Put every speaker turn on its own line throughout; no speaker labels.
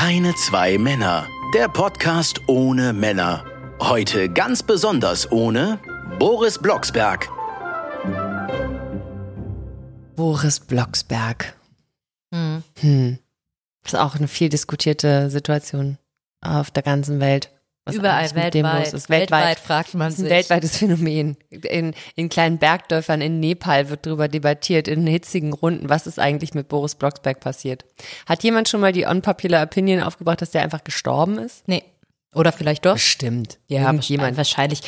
Keine zwei Männer. Der Podcast ohne Männer. Heute ganz besonders ohne Boris Blocksberg.
Boris Blocksberg. Hm. Das ist auch eine viel diskutierte Situation auf der ganzen Welt. Was
Überall weltweit.
Weltweit.
Weltweit fragt man
Das ist ein
sich.
weltweites Phänomen. In, in kleinen Bergdörfern in Nepal wird darüber debattiert, in hitzigen Runden, was ist eigentlich mit Boris Blocksberg passiert. Hat jemand schon mal die unpopular Opinion aufgebracht, dass der einfach gestorben ist?
Nee. Oder vielleicht doch.
Bestimmt.
Ja,
Irgendjemand.
wahrscheinlich.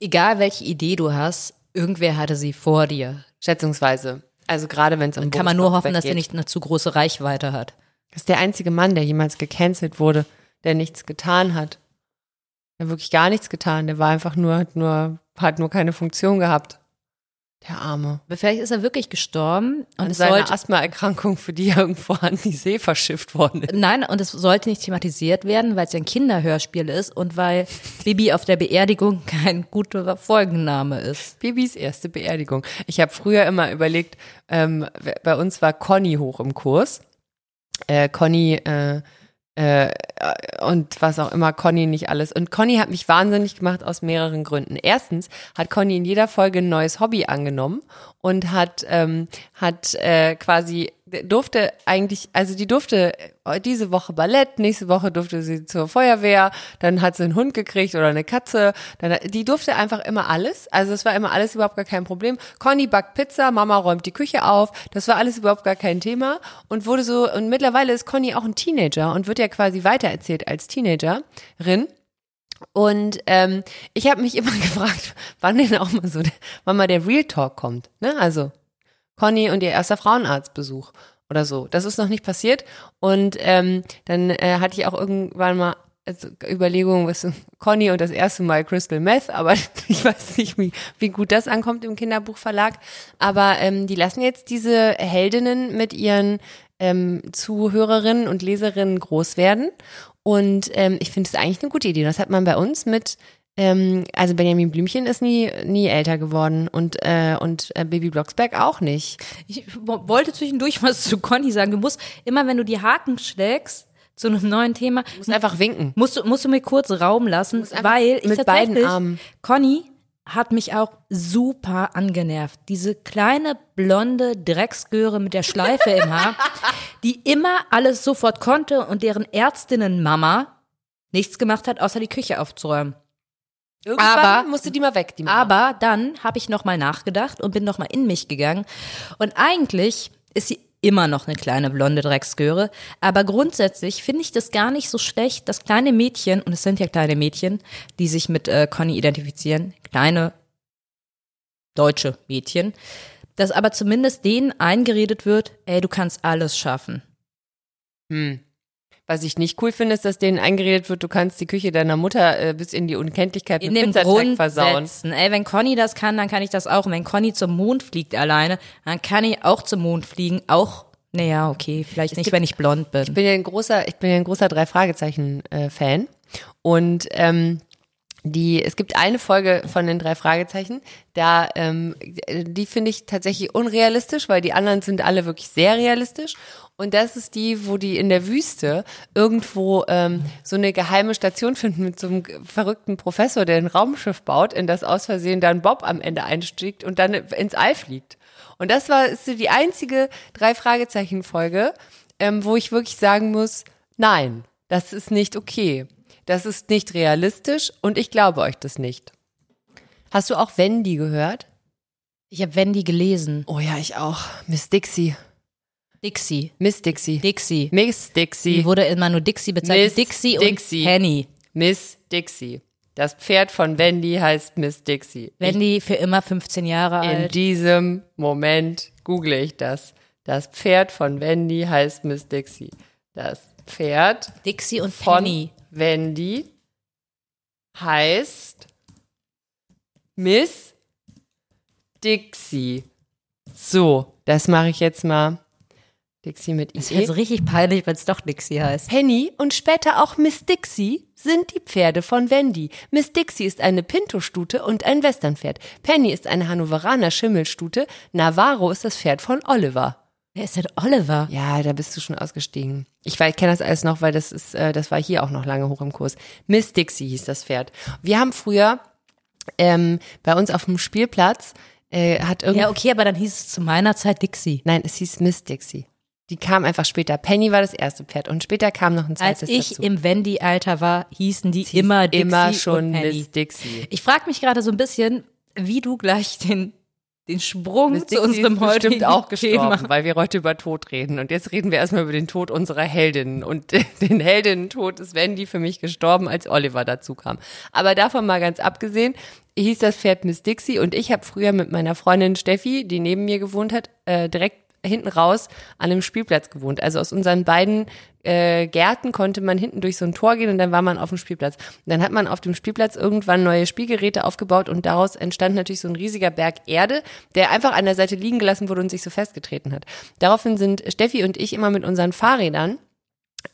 Egal welche Idee du hast, irgendwer hatte sie vor dir.
Schätzungsweise. Also gerade wenn es um
Kann
Boris
man nur
Blocksberg
hoffen, dass er
geht.
nicht eine zu große Reichweite hat.
Das ist der einzige Mann, der jemals gecancelt wurde, der nichts getan hat. Der hat wirklich gar nichts getan. Der war einfach nur, hat nur, hat nur keine Funktion gehabt. Der Arme.
Aber vielleicht ist er wirklich gestorben und
Und
es
seine
sollte,
Asthmaerkrankung, für die er irgendwo an die See verschifft worden ist.
nein, und es sollte nicht thematisiert werden, weil es ja ein Kinderhörspiel ist und weil Bibi auf der Beerdigung kein guter Folgenname ist.
Bibis erste Beerdigung. Ich habe früher immer überlegt, ähm, bei uns war Conny hoch im Kurs. Äh, Conny äh, äh, und was auch immer, Conny nicht alles. Und Conny hat mich wahnsinnig gemacht aus mehreren Gründen. Erstens hat Conny in jeder Folge ein neues Hobby angenommen und hat ähm, hat äh, quasi durfte eigentlich, also die durfte äh, diese Woche Ballett, nächste Woche durfte sie zur Feuerwehr, dann hat sie einen Hund gekriegt oder eine Katze, dann, die durfte einfach immer alles, also es war immer alles überhaupt gar kein Problem. Conny backt Pizza, Mama räumt die Küche auf, das war alles überhaupt gar kein Thema und wurde so, und mittlerweile ist Conny auch ein Teenager und wird ja quasi weitererzählt als Teenagerin. Und ähm, ich habe mich immer gefragt, wann denn auch mal so, wann mal der Real Talk kommt. Ne? Also Conny und ihr erster Frauenarztbesuch oder so. Das ist noch nicht passiert. Und ähm, dann äh, hatte ich auch irgendwann mal also Überlegungen, was Conny und das erste Mal Crystal Meth, aber ich weiß nicht, wie, wie gut das ankommt im Kinderbuchverlag. Aber ähm, die lassen jetzt diese Heldinnen mit ihren ähm, Zuhörerinnen und Leserinnen groß werden. Und ähm, ich finde es eigentlich eine gute Idee. Das hat man bei uns mit ähm, also Benjamin Blümchen ist nie, nie älter geworden und, äh, und äh, Baby Blocksberg auch nicht.
Ich wo- wollte zwischendurch was zu Conny sagen. Du musst immer, wenn du die Haken schlägst zu einem neuen Thema,
Du musst einfach winken.
musst du, musst du mir kurz Raum lassen, weil ich
mit
tatsächlich,
beiden Armen.
Conny hat mich auch super angenervt. Diese kleine blonde Drecksgöre mit der Schleife im Haar, die immer alles sofort konnte und deren Ärztinnen-Mama nichts gemacht hat, außer die Küche aufzuräumen.
Irgendwann
Aber-
musste die mal weg, die Mama.
Aber dann habe ich noch mal nachgedacht und bin noch mal in mich gegangen. Und eigentlich ist sie immer noch eine kleine blonde Drecksgöre. Aber grundsätzlich finde ich das gar nicht so schlecht, dass kleine Mädchen, und es sind ja kleine Mädchen, die sich mit äh, Conny identifizieren, kleine deutsche Mädchen, dass aber zumindest denen eingeredet wird, ey, du kannst alles schaffen.
Hm. Was ich nicht cool finde, ist, dass denen eingeredet wird, du kannst die Küche deiner Mutter äh, bis in die Unkenntlichkeit
In
mit
dem
Pizzateig versauen.
Ey, wenn Conny das kann, dann kann ich das auch. Und wenn Conny zum Mond fliegt alleine, dann kann ich auch zum Mond fliegen. Auch, naja, okay, vielleicht nicht,
gibt-
wenn ich blond bin.
Ich bin ja ein großer, ich bin ja ein großer drei Fragezeichen äh, Fan und ähm, die, es gibt eine Folge von den drei Fragezeichen, da ähm, die finde ich tatsächlich unrealistisch, weil die anderen sind alle wirklich sehr realistisch. Und das ist die, wo die in der Wüste irgendwo ähm, so eine geheime Station finden mit so einem verrückten Professor, der ein Raumschiff baut, in das aus Versehen dann Bob am Ende einstiegt und dann ins All fliegt. Und das war ist so die einzige drei Fragezeichen Folge, ähm, wo ich wirklich sagen muss, nein, das ist nicht okay. Das ist nicht realistisch und ich glaube euch das nicht. Hast du auch Wendy gehört?
Ich habe Wendy gelesen.
Oh ja, ich auch. Miss Dixie.
Dixie.
Miss Dixie.
Dixie.
Miss
Die
Dixie.
wurde immer nur Dixie bezeichnet.
Miss
Dixie,
Dixie.
und Henny.
Miss Dixie. Das Pferd von Wendy heißt Miss Dixie.
Wendy für immer 15 Jahre
Ich, in
alt.
diesem Moment google ich das. Das Pferd von Wendy heißt Miss Dixie. Das Pferd
Dixie und
von
Penny.
Wendy heißt Miss Dixie. So, das mache ich jetzt mal. Dixie mit
Das wäre so richtig peinlich, wenn es doch Dixie heißt.
Penny und später auch Miss Dixie sind die Pferde von Wendy. Miss Dixie ist eine Pinto-Stute und ein Westernpferd. Penny ist eine Hannoveraner Schimmelstute. Navarro ist das Pferd von Oliver.
Wer ist denn Oliver?
Ja, da bist du schon ausgestiegen. Ich, ich kenne das alles noch, weil das ist, äh, das war hier auch noch lange hoch im Kurs. Miss Dixie hieß das Pferd. Wir haben früher ähm, bei uns auf dem Spielplatz äh, hat irgendwie.
Ja, okay, aber dann hieß es zu meiner Zeit Dixie.
Nein, es hieß Miss Dixie. Die kam einfach später. Penny war das erste Pferd und später kam noch ein
Als
zweites
ich
dazu.
im Wendy-Alter war, hießen die
hieß
immer Dixie
immer schon
und Penny.
Miss Dixie.
Ich frage mich gerade so ein bisschen, wie du gleich den, den Sprung
Miss
zu
Dixie
unserem
ist
heutigen
bestimmt auch gestorben,
Thema.
weil wir heute über Tod reden. Und jetzt reden wir erstmal über den Tod unserer Heldin. Und den Heldinnen-Tod ist Wendy für mich gestorben, als Oliver dazu kam. Aber davon mal ganz abgesehen, hieß das Pferd Miss Dixie und ich habe früher mit meiner Freundin Steffi, die neben mir gewohnt hat, äh, direkt hinten raus an einem Spielplatz gewohnt. Also aus unseren beiden äh, Gärten konnte man hinten durch so ein Tor gehen und dann war man auf dem Spielplatz. Und dann hat man auf dem Spielplatz irgendwann neue Spielgeräte aufgebaut und daraus entstand natürlich so ein riesiger Berg Erde, der einfach an der Seite liegen gelassen wurde und sich so festgetreten hat. Daraufhin sind Steffi und ich immer mit unseren Fahrrädern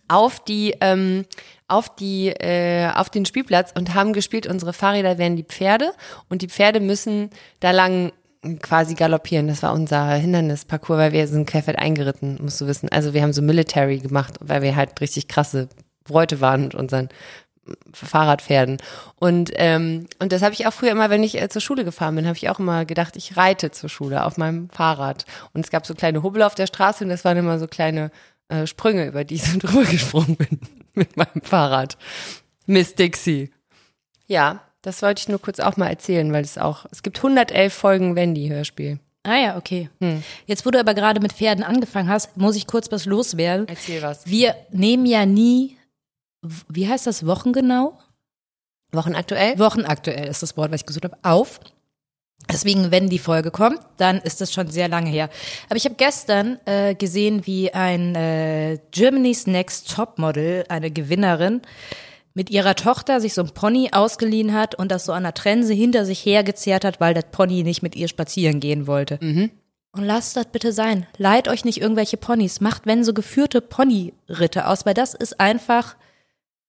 auf die ähm, auf die äh, auf den Spielplatz und haben gespielt. Unsere Fahrräder wären die Pferde und die Pferde müssen da lang quasi galoppieren. Das war unser Hindernisparcours, weil wir sind querfeld eingeritten, musst du wissen. Also wir haben so Military gemacht, weil wir halt richtig krasse Bräute waren mit unseren Fahrradpferden. Und, ähm, und das habe ich auch früher immer, wenn ich äh, zur Schule gefahren bin, habe ich auch immer gedacht, ich reite zur Schule auf meinem Fahrrad. Und es gab so kleine Hubbel auf der Straße und das waren immer so kleine äh, Sprünge, über die ich so drüber gesprungen bin mit meinem Fahrrad. Miss Dixie. Ja, das wollte ich nur kurz auch mal erzählen, weil es auch, es gibt 111 Folgen Wendy-Hörspiel.
Ah ja, okay.
Hm.
Jetzt, wo du aber gerade mit Pferden angefangen hast, muss ich kurz was loswerden.
Erzähl was.
Wir nehmen ja nie, wie heißt das, wochengenau?
Wochenaktuell?
Wochenaktuell ist das Wort, was ich gesucht habe, auf. Deswegen, wenn die Folge kommt, dann ist das schon sehr lange her. Aber ich habe gestern äh, gesehen, wie ein äh, Germany's Next Topmodel, eine Gewinnerin, mit ihrer Tochter sich so ein Pony ausgeliehen hat und das so an der Trense hinter sich hergezerrt hat, weil das Pony nicht mit ihr spazieren gehen wollte. Und lasst das bitte sein. Leiht euch nicht irgendwelche Ponys. Macht, wenn so geführte Ponyritte aus, weil das ist einfach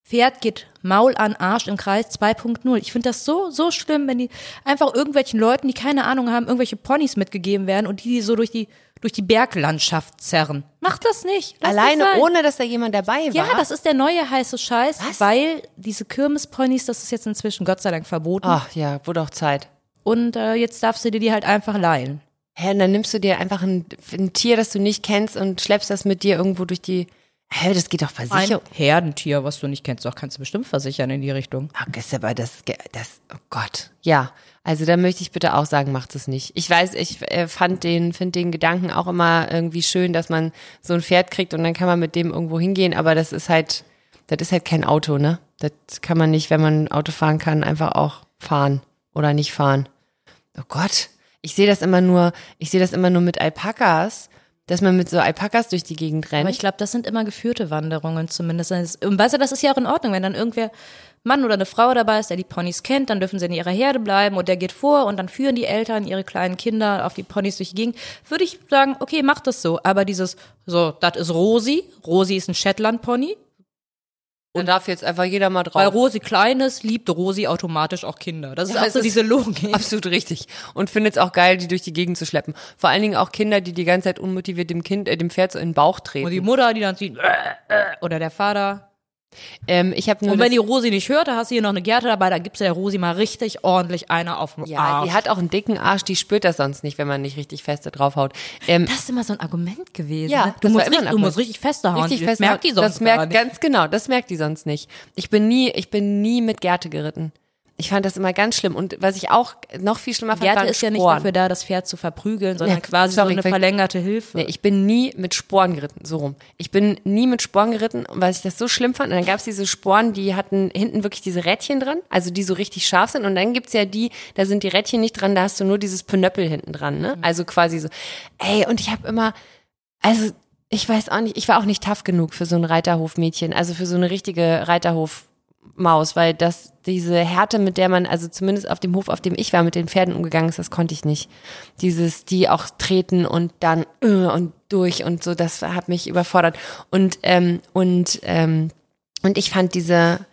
Pferd geht Maul an Arsch im Kreis 2.0. Ich finde das so, so schlimm, wenn die einfach irgendwelchen Leuten, die keine Ahnung haben, irgendwelche Ponys mitgegeben werden und die, die so durch die, durch die Berglandschaft zerren. Macht das nicht. Lasst
Alleine,
das
ohne dass da jemand dabei war.
Ja, das ist der neue heiße Scheiß,
Was?
weil diese Kirmesponys, das ist jetzt inzwischen Gott sei Dank verboten.
Ach ja, wurde auch Zeit.
Und äh, jetzt darfst du dir die halt einfach leihen.
Hä, und dann nimmst du dir einfach ein, ein Tier, das du nicht kennst und schleppst das mit dir irgendwo durch die. Hä, das geht doch
Ein
versichert.
Herdentier, was du nicht kennst, doch kannst du bestimmt versichern in die Richtung.
Ach, ist aber das, das, oh Gott. Ja, also da möchte ich bitte auch sagen, macht es nicht. Ich weiß, ich äh, fand den, finde den Gedanken auch immer irgendwie schön, dass man so ein Pferd kriegt und dann kann man mit dem irgendwo hingehen, aber das ist halt, das ist halt kein Auto, ne? Das kann man nicht, wenn man Auto fahren kann, einfach auch fahren oder nicht fahren. Oh Gott. Ich sehe das immer nur, ich sehe das immer nur mit Alpakas, dass man mit so Alpakas durch die Gegend rennt.
Aber ich glaube, das sind immer geführte Wanderungen zumindest. Und weißt du, das ist ja auch in Ordnung, wenn dann irgendwer Mann oder eine Frau dabei ist, der die Ponys kennt, dann dürfen sie in ihrer Herde bleiben und der geht vor und dann führen die Eltern ihre kleinen Kinder auf die Ponys durch die Gegend. Würde ich sagen, okay, mach das so. Aber dieses, so, das ist Rosi. Rosi ist ein Shetland-Pony.
Und darf jetzt einfach jeder mal drauf.
Weil Rosi klein ist, liebt Rosi automatisch auch Kinder. Das ist
Ja,
auch
es
so
ist
diese Logik.
Absolut richtig. Und findet es auch geil, die durch die Gegend zu schleppen. Vor allen Dingen auch Kinder, die die ganze Zeit unmotiviert dem Kind, äh, dem Pferd so in den Bauch treten.
Und die Mutter, die dann sieht, äh, äh, oder der Vater.
Ähm, ich habe nur
Und wenn
das,
die Rosi nicht hört, da hast du hier noch eine Gerte dabei, da gibst du der Rosi mal richtig ordentlich eine auf den
ja,
Arsch.
die hat auch einen dicken Arsch, die spürt das sonst nicht, wenn man nicht richtig feste draufhaut. Ähm,
Das ist immer so ein Argument gewesen.
Ja,
ne?
das
du, musst richtig, du musst richtig feste hauen.
richtig
das
fest.
merkt die sonst
das merkt
nicht.
ganz genau, das merkt die sonst nicht. Ich bin nie, ich bin nie mit Gerte geritten. Ich fand das immer ganz schlimm. Und was ich auch noch viel schlimmer fand,
Gerte
waren
ist ja nicht
Sporen.
dafür da, das Pferd zu verprügeln, sondern
Ja,
quasi
sorry,
so eine verlängerte Hilfe.
Nee, ich bin nie mit Sporen geritten, so rum. Ich bin nie mit Sporen geritten, und weil ich das so schlimm fand. Und dann gab's diese Sporen, die hatten hinten wirklich diese Rädchen dran, also die so richtig scharf sind. Und dann gibt's ja die, da sind die Rädchen nicht dran, da hast du nur dieses Pönöppel hinten dran, ne? Also quasi so. Ey, und ich habe immer, also ich weiß auch nicht, ich war auch nicht tough genug für so ein Reiterhofmädchen, also für so eine richtige Reiterhofmaus, weil das, diese Härte, mit der man, also zumindest auf dem Hof, auf dem ich war, mit den Pferden umgegangen ist, das konnte ich nicht. Dieses, die auch treten und dann äh, und durch und so, das hat mich überfordert. Und, ähm, und, ähm, und ich fand diese,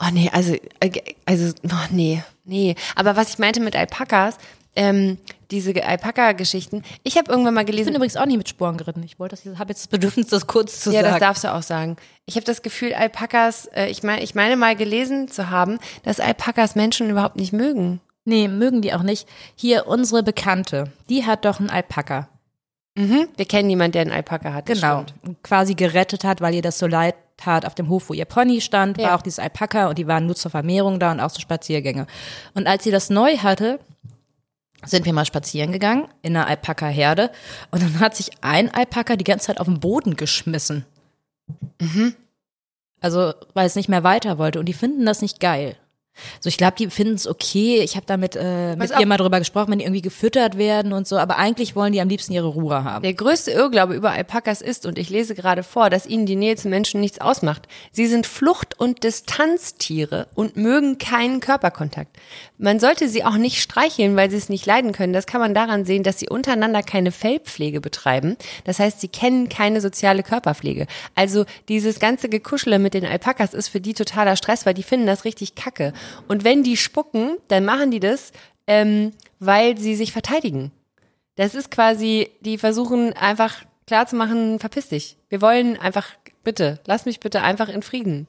oh nee, also, äh, also, oh nee, nee. Aber was ich meinte mit Alpakas, ähm, diese Alpaka-Geschichten. Ich habe irgendwann mal
Ich bin
gelesen,
übrigens auch nicht mit Sporen geritten. Ich wollte das, habe jetzt das Bedürfnis, das kurz zu
ja, das
sagen.
darfst du auch sagen. Ich habe das Gefühl, Alpakas, äh, ich meine, ich meine mal gelesen zu haben, dass Alpakas Menschen überhaupt nicht mögen.
nee, mögen die auch nicht. Hier, unsere Bekannte, die hat doch einen Alpaka.
Mhm. Wir kennen jemanden, der einen Alpaka hat. das
Genau. Quasi gerettet hat, weil ihr das so leid tat auf dem Hof, wo ihr Pony stand,
Ja.
war auch dieses Alpaka und die waren nur zur Vermehrung da und auch so Spaziergänge. Und als sie das neu hatte, sind wir mal spazieren gegangen in einer Alpaka-Herde und dann hat sich ein Alpaka die ganze Zeit auf den Boden geschmissen. Also, weil es nicht mehr weiter wollte und die finden das nicht geil. So, ich glaube, die finden es okay. Ich habe damit äh, mit ihr mal drüber gesprochen, wenn die irgendwie gefüttert werden und so, aber eigentlich wollen die am liebsten ihre Ruhe haben.
Der größte Irrglaube über Alpakas ist, und ich lese gerade vor, dass ihnen die Nähe zu Menschen nichts ausmacht. Sie sind Flucht- und Distanztiere und mögen keinen Körperkontakt. Man sollte sie auch nicht streicheln, weil sie es nicht leiden können. Das kann man daran sehen, dass sie untereinander keine Fellpflege betreiben. Das heißt, sie kennen keine soziale Körperpflege. Also dieses ganze Gekuschele mit den Alpakas ist für die totaler Stress, weil die finden das richtig kacke. Und wenn die spucken, dann machen die das, ähm, weil sie sich verteidigen. Das ist quasi, die versuchen einfach klarzumachen, verpiss dich. Wir wollen einfach, bitte, lass mich bitte einfach in Frieden.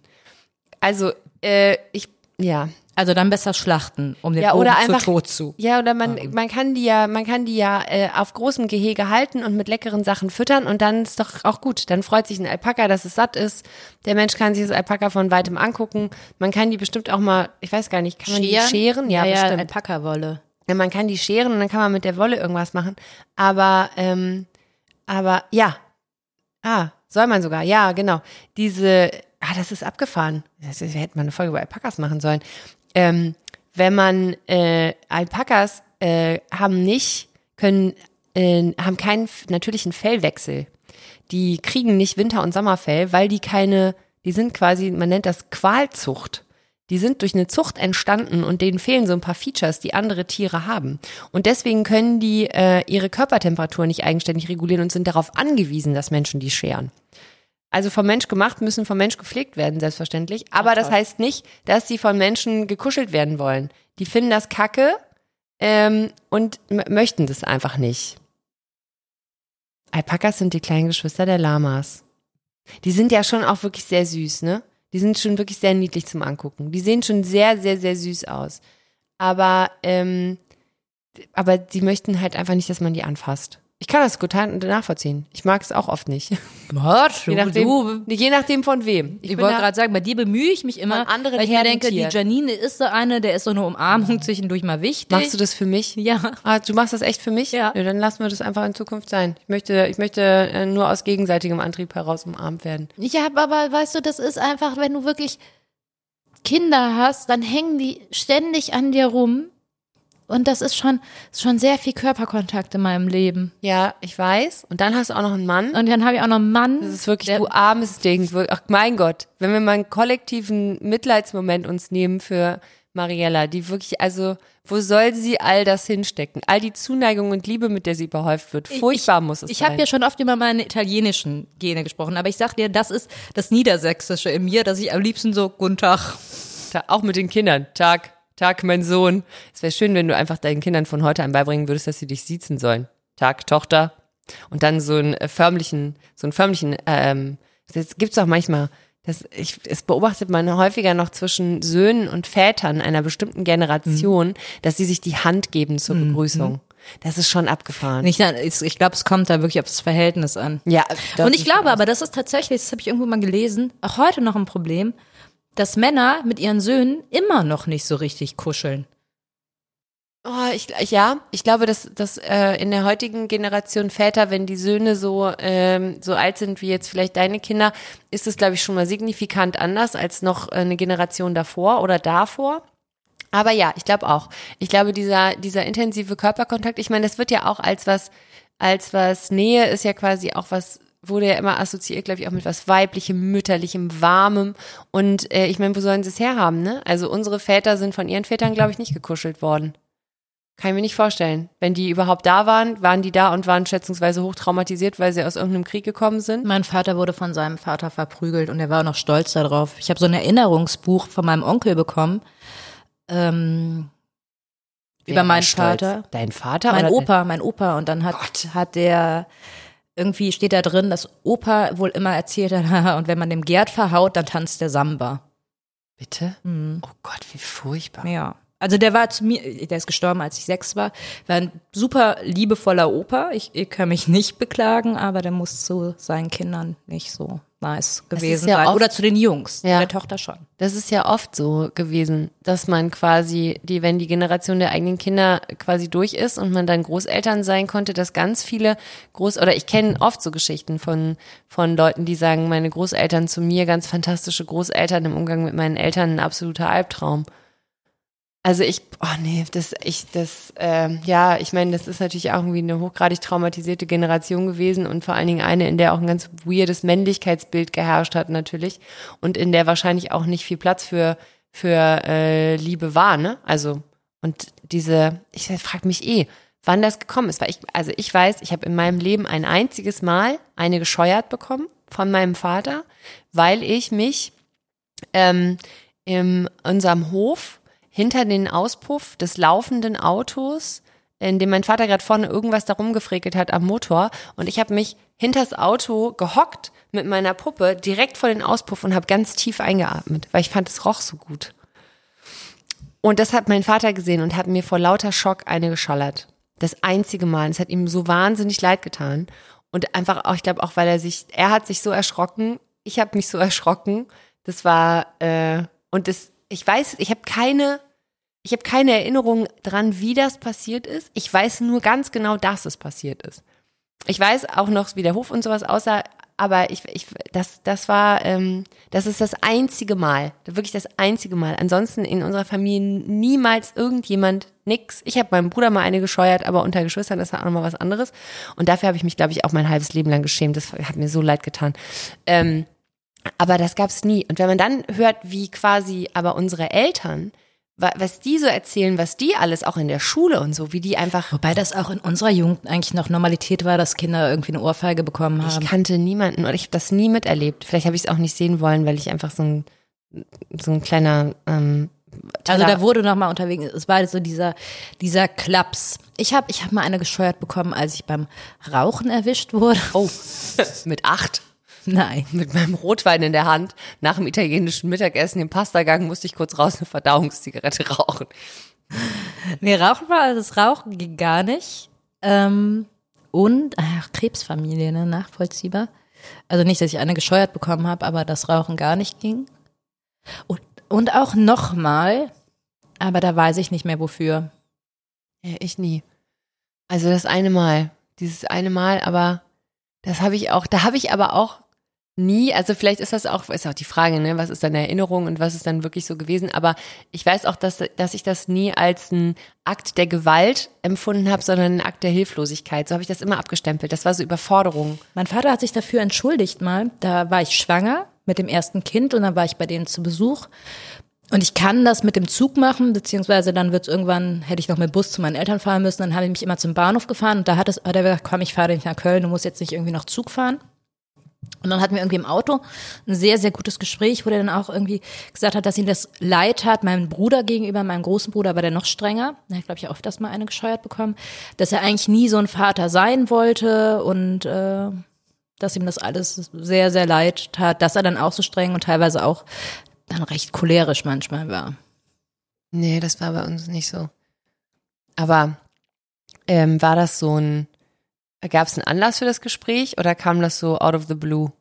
Also, äh, ich, ja.
Also dann besser schlachten, um den
Ja,
Bogen
oder
zu
einfach,
Tod zu.
Ja, oder man, man kann die ja, man kann die ja äh, auf großem Gehege halten und mit leckeren Sachen füttern und dann ist doch auch gut. Dann freut sich ein Alpaka, dass es satt ist. Der Mensch kann sich das Alpaka von weitem angucken. Man kann die bestimmt auch mal, ich weiß gar nicht, kann man die scheren? Ja,
ja,
bestimmt.
Alpaka-Wolle.
Ja, man kann die scheren und dann kann man mit der Wolle irgendwas machen. Aber, ähm, aber ja. Ah, soll man sogar. Ja, genau. Diese, ah, das ist abgefahren. Das ist, wir hätten mal eine Folge über Alpakas machen sollen. Ähm, wenn man, äh, Alpakas äh, haben nicht, können, äh, haben keinen natürlichen Fellwechsel. Die kriegen nicht Winter- und Sommerfell, weil die keine, die sind quasi, man nennt das Qualzucht. Die sind durch eine Zucht entstanden und denen fehlen so ein paar Features, die andere Tiere haben. Und deswegen können die äh, ihre Körpertemperatur nicht eigenständig regulieren und sind darauf angewiesen, dass Menschen die scheren. Also vom Mensch gemacht, müssen vom Mensch gepflegt werden, selbstverständlich. Aber das heißt nicht, dass sie von Menschen gekuschelt werden wollen. Die finden das kacke ähm, und möchten das einfach nicht. Alpakas sind die kleinen Geschwister der Lamas. Die sind ja schon auch wirklich sehr süß, ne? Die sind schon wirklich sehr niedlich zum Angucken. Die sehen schon sehr, sehr, sehr süß aus. Aber, ähm, aber die möchten halt einfach nicht, dass man die anfasst. Ich kann das gut nachvollziehen. Ich mag es auch oft nicht.
Was?
Je nachdem, je nachdem von wem.
Ich
bin
wollte gerade sagen, bei dir bemühe ich mich immer,
anderen
weil ich mir denke, die. Janine ist so eine, der ist so eine Umarmung zwischendurch mal wichtig.
Machst du das für mich?
Ja.
Ah, du machst das echt für mich?
Ja.
Nö, dann lassen wir das einfach in Zukunft sein. Ich möchte, ich möchte äh, nur aus gegenseitigem Antrieb heraus umarmt werden.
Ich habe aber, weißt du, das ist einfach, wenn du wirklich Kinder hast, dann hängen die ständig an dir rum. Und das ist schon, ist schon sehr viel Körperkontakt in meinem Leben.
Ja, ich weiß. Und dann hast du auch noch einen Mann.
Und dann habe ich auch noch einen Mann.
Das ist wirklich, du armes Ding. Ach mein Gott, wenn wir mal einen kollektiven Mitleidsmoment uns nehmen für Mariella, die wirklich, also, wo soll sie all das hinstecken? All die Zuneigung und Liebe, mit der sie überhäuft wird. Furchtbar muss es
Ich
sein.
habe ja schon oft über meine italienischen Gene gesprochen, aber ich sag dir, das ist das Niedersächsische in mir, dass ich am liebsten so Guten Tag.
Ta- Auch mit den Kindern. Tag, Tag, mein Sohn. Es wäre schön, wenn du einfach deinen Kindern von heute an beibringen würdest, dass sie dich siezen sollen. Tag, Tochter. Und dann so einen äh, förmlichen, so einen förmlichen, ähm, das gibt's auch manchmal. Das, ich, es beobachtet man häufiger noch zwischen Söhnen und Vätern einer bestimmten Generation, dass sie sich die Hand geben zur Begrüßung. Das ist schon abgefahren.
Ich, ich glaube, es kommt da wirklich auf das Verhältnis an.
ja,
Und ich glaube aber, das ist tatsächlich, das habe ich irgendwo mal gelesen, auch heute noch ein Problem, dass Männer mit ihren Söhnen immer noch nicht so richtig kuscheln.
Oh, ich, ja, ich glaube, dass, dass äh, in der heutigen Generation Väter, wenn die Söhne so, ähm, so alt sind wie jetzt vielleicht deine Kinder, ist es, glaube ich, schon mal signifikant anders als noch eine Generation davor oder davor. Aber ja, ich glaube auch. Ich glaube, dieser, dieser intensive Körperkontakt, ich meine, das wird ja auch als was, als was Nähe ist ja quasi auch was, wurde ja immer assoziiert, glaube ich, auch mit was Weiblichem, Mütterlichem, Warmem. Und äh, ich meine, wo sollen sie es herhaben, ne? Also unsere Väter sind von ihren Vätern, glaube ich, nicht gekuschelt worden. Kann ich mir nicht vorstellen. Wenn die überhaupt da waren, waren die da und waren schätzungsweise hoch traumatisiert, weil sie aus irgendeinem Krieg gekommen sind.
Mein Vater wurde von seinem Vater verprügelt und er war noch stolz darauf. Ich habe so ein Erinnerungsbuch von meinem Onkel bekommen. Ähm, über meinen? Vater.
Dein Vater?
Mein Opa, mein Opa. Und dann hat, hat der, irgendwie steht da drin, dass Opa wohl immer erzählt hat, und wenn man dem Gerd verhaut, dann tanzt der Samba.
Bitte?
Mhm.
Oh Gott, wie furchtbar.
Ja. Also der war zu mir, der ist gestorben, als ich sechs war, war ein super liebevoller Opa. Ich, ich kann mich nicht beklagen, aber der muss zu seinen Kindern nicht so nice gewesen
ja
sein.
oft-
Oder zu den Jungs,
Ja.
der Tochter schon.
Das ist ja oft so gewesen, dass man quasi, die, wenn die Generation der eigenen Kinder quasi durch ist und man dann Großeltern sein konnte, dass ganz viele Groß, oder ich kenne oft so Geschichten von, von Leuten, die sagen, meine Großeltern zu mir, ganz fantastische Großeltern im Umgang mit meinen Eltern, ein absoluter Albtraum. Also ich, oh nee, das, ich, das, ähm, ja, ich meine, das ist natürlich auch irgendwie eine hochgradig traumatisierte Generation gewesen und vor allen Dingen eine, in der auch ein ganz weirdes Männlichkeitsbild geherrscht hat natürlich und in der wahrscheinlich auch nicht viel Platz für für äh, Liebe war, ne? Also und diese, ich frage mich eh, wann das gekommen ist, weil ich, also ich weiß, ich habe in meinem Leben ein einziges Mal eine gescheuert bekommen von meinem Vater, weil ich mich ähm, in unserem Hof hinter den Auspuff des laufenden Autos, in dem mein Vater gerade vorne irgendwas darum gefrickelt hat am Motor und ich habe mich hinters Auto gehockt mit meiner Puppe direkt vor den Auspuff und habe ganz tief eingeatmet, weil ich fand, es roch so gut. Und das hat mein Vater gesehen und hat mir vor lauter Schock eine geschallert. Das einzige Mal. Es hat ihm so wahnsinnig leid getan. Und einfach auch, ich glaube auch, weil er sich, er hat sich so erschrocken, ich habe mich so erschrocken. Das war, äh, und das, ich weiß, ich habe keine, ich habe keine Erinnerung dran, wie das passiert ist. Ich weiß nur ganz genau, dass es passiert ist. Ich weiß auch noch, wie der Hof und sowas aussah, aber ich, ich, das, das war, ähm, das ist das einzige Mal, wirklich das einzige Mal. Ansonsten in unserer Familie niemals irgendjemand nix. Ich habe meinem Bruder mal eine gescheuert, aber unter Geschwistern ist ja auch nochmal was anderes. Und dafür habe ich mich, glaube ich, auch mein halbes Leben lang geschämt. Das hat mir so leid getan. Ähm, aber das gab's nie. Und wenn man dann hört, wie quasi aber unsere Eltern, was die so erzählen, was die alles auch in der Schule und so, wie die einfach
Wobei das auch in unserer Jugend eigentlich noch Normalität war, dass Kinder irgendwie eine Ohrfeige bekommen
Ich
haben.
kannte niemanden oder ich habe das nie miterlebt. Vielleicht habe ich es auch nicht sehen wollen, weil ich einfach so ein, so ein kleiner ähm,
Also da wurde noch mal unterwegs, es war so dieser, dieser Klaps. Ich habe ich hab mal eine gescheuert bekommen, als ich beim Rauchen erwischt wurde.
oh mit acht
Nein.
mit meinem Rotwein in der Hand nach dem italienischen Mittagessen im Pastagang musste ich kurz raus eine Verdauungszigarette rauchen.
Nee, Rauchen war, also das Rauchen ging gar nicht. Ähm, und, ach, Krebsfamilie, ne, nachvollziehbar. Also nicht, dass ich eine gescheuert bekommen habe, aber das Rauchen gar nicht ging. Und, und auch nochmal, aber da weiß ich nicht mehr wofür.
Ja, ich nie. Also das eine Mal, dieses eine Mal, aber das habe ich auch, da habe ich aber auch nie, also vielleicht ist das auch, ist auch die Frage, ne, was ist dann Erinnerung und was ist dann wirklich so gewesen, aber ich weiß auch, dass, dass ich das nie als einen Akt der Gewalt empfunden habe, sondern einen Akt der Hilflosigkeit. So habe ich das immer abgestempelt. Das war so Überforderung.
Mein Vater hat sich dafür entschuldigt mal. Da war ich schwanger mit dem ersten Kind und dann war ich bei denen zu Besuch. Und ich kann das mit dem Zug machen, beziehungsweise dann wird irgendwann, hätte ich noch mit Bus zu meinen Eltern fahren müssen, dann habe ich mich immer zum Bahnhof gefahren und da hat, es, hat er gesagt, komm, ich fahre dich nach Köln, du musst jetzt nicht irgendwie noch Zug fahren. Und dann hatten wir irgendwie im Auto ein sehr, sehr gutes Gespräch, wo der dann auch irgendwie gesagt hat, dass ihm das leid hat, meinem Bruder gegenüber, meinem großen Bruder war der noch strenger. Da hat, glaube ich, auch öfters mal eine gescheuert bekommen, dass er eigentlich nie so ein Vater sein wollte und äh, dass ihm das alles sehr, sehr leid tat, dass er dann auch so streng und teilweise auch dann recht cholerisch manchmal war.
Nee, das war bei uns nicht so. Aber ähm, war das so ein, gab es einen Anlass für das Gespräch oder kam das so out of the blue?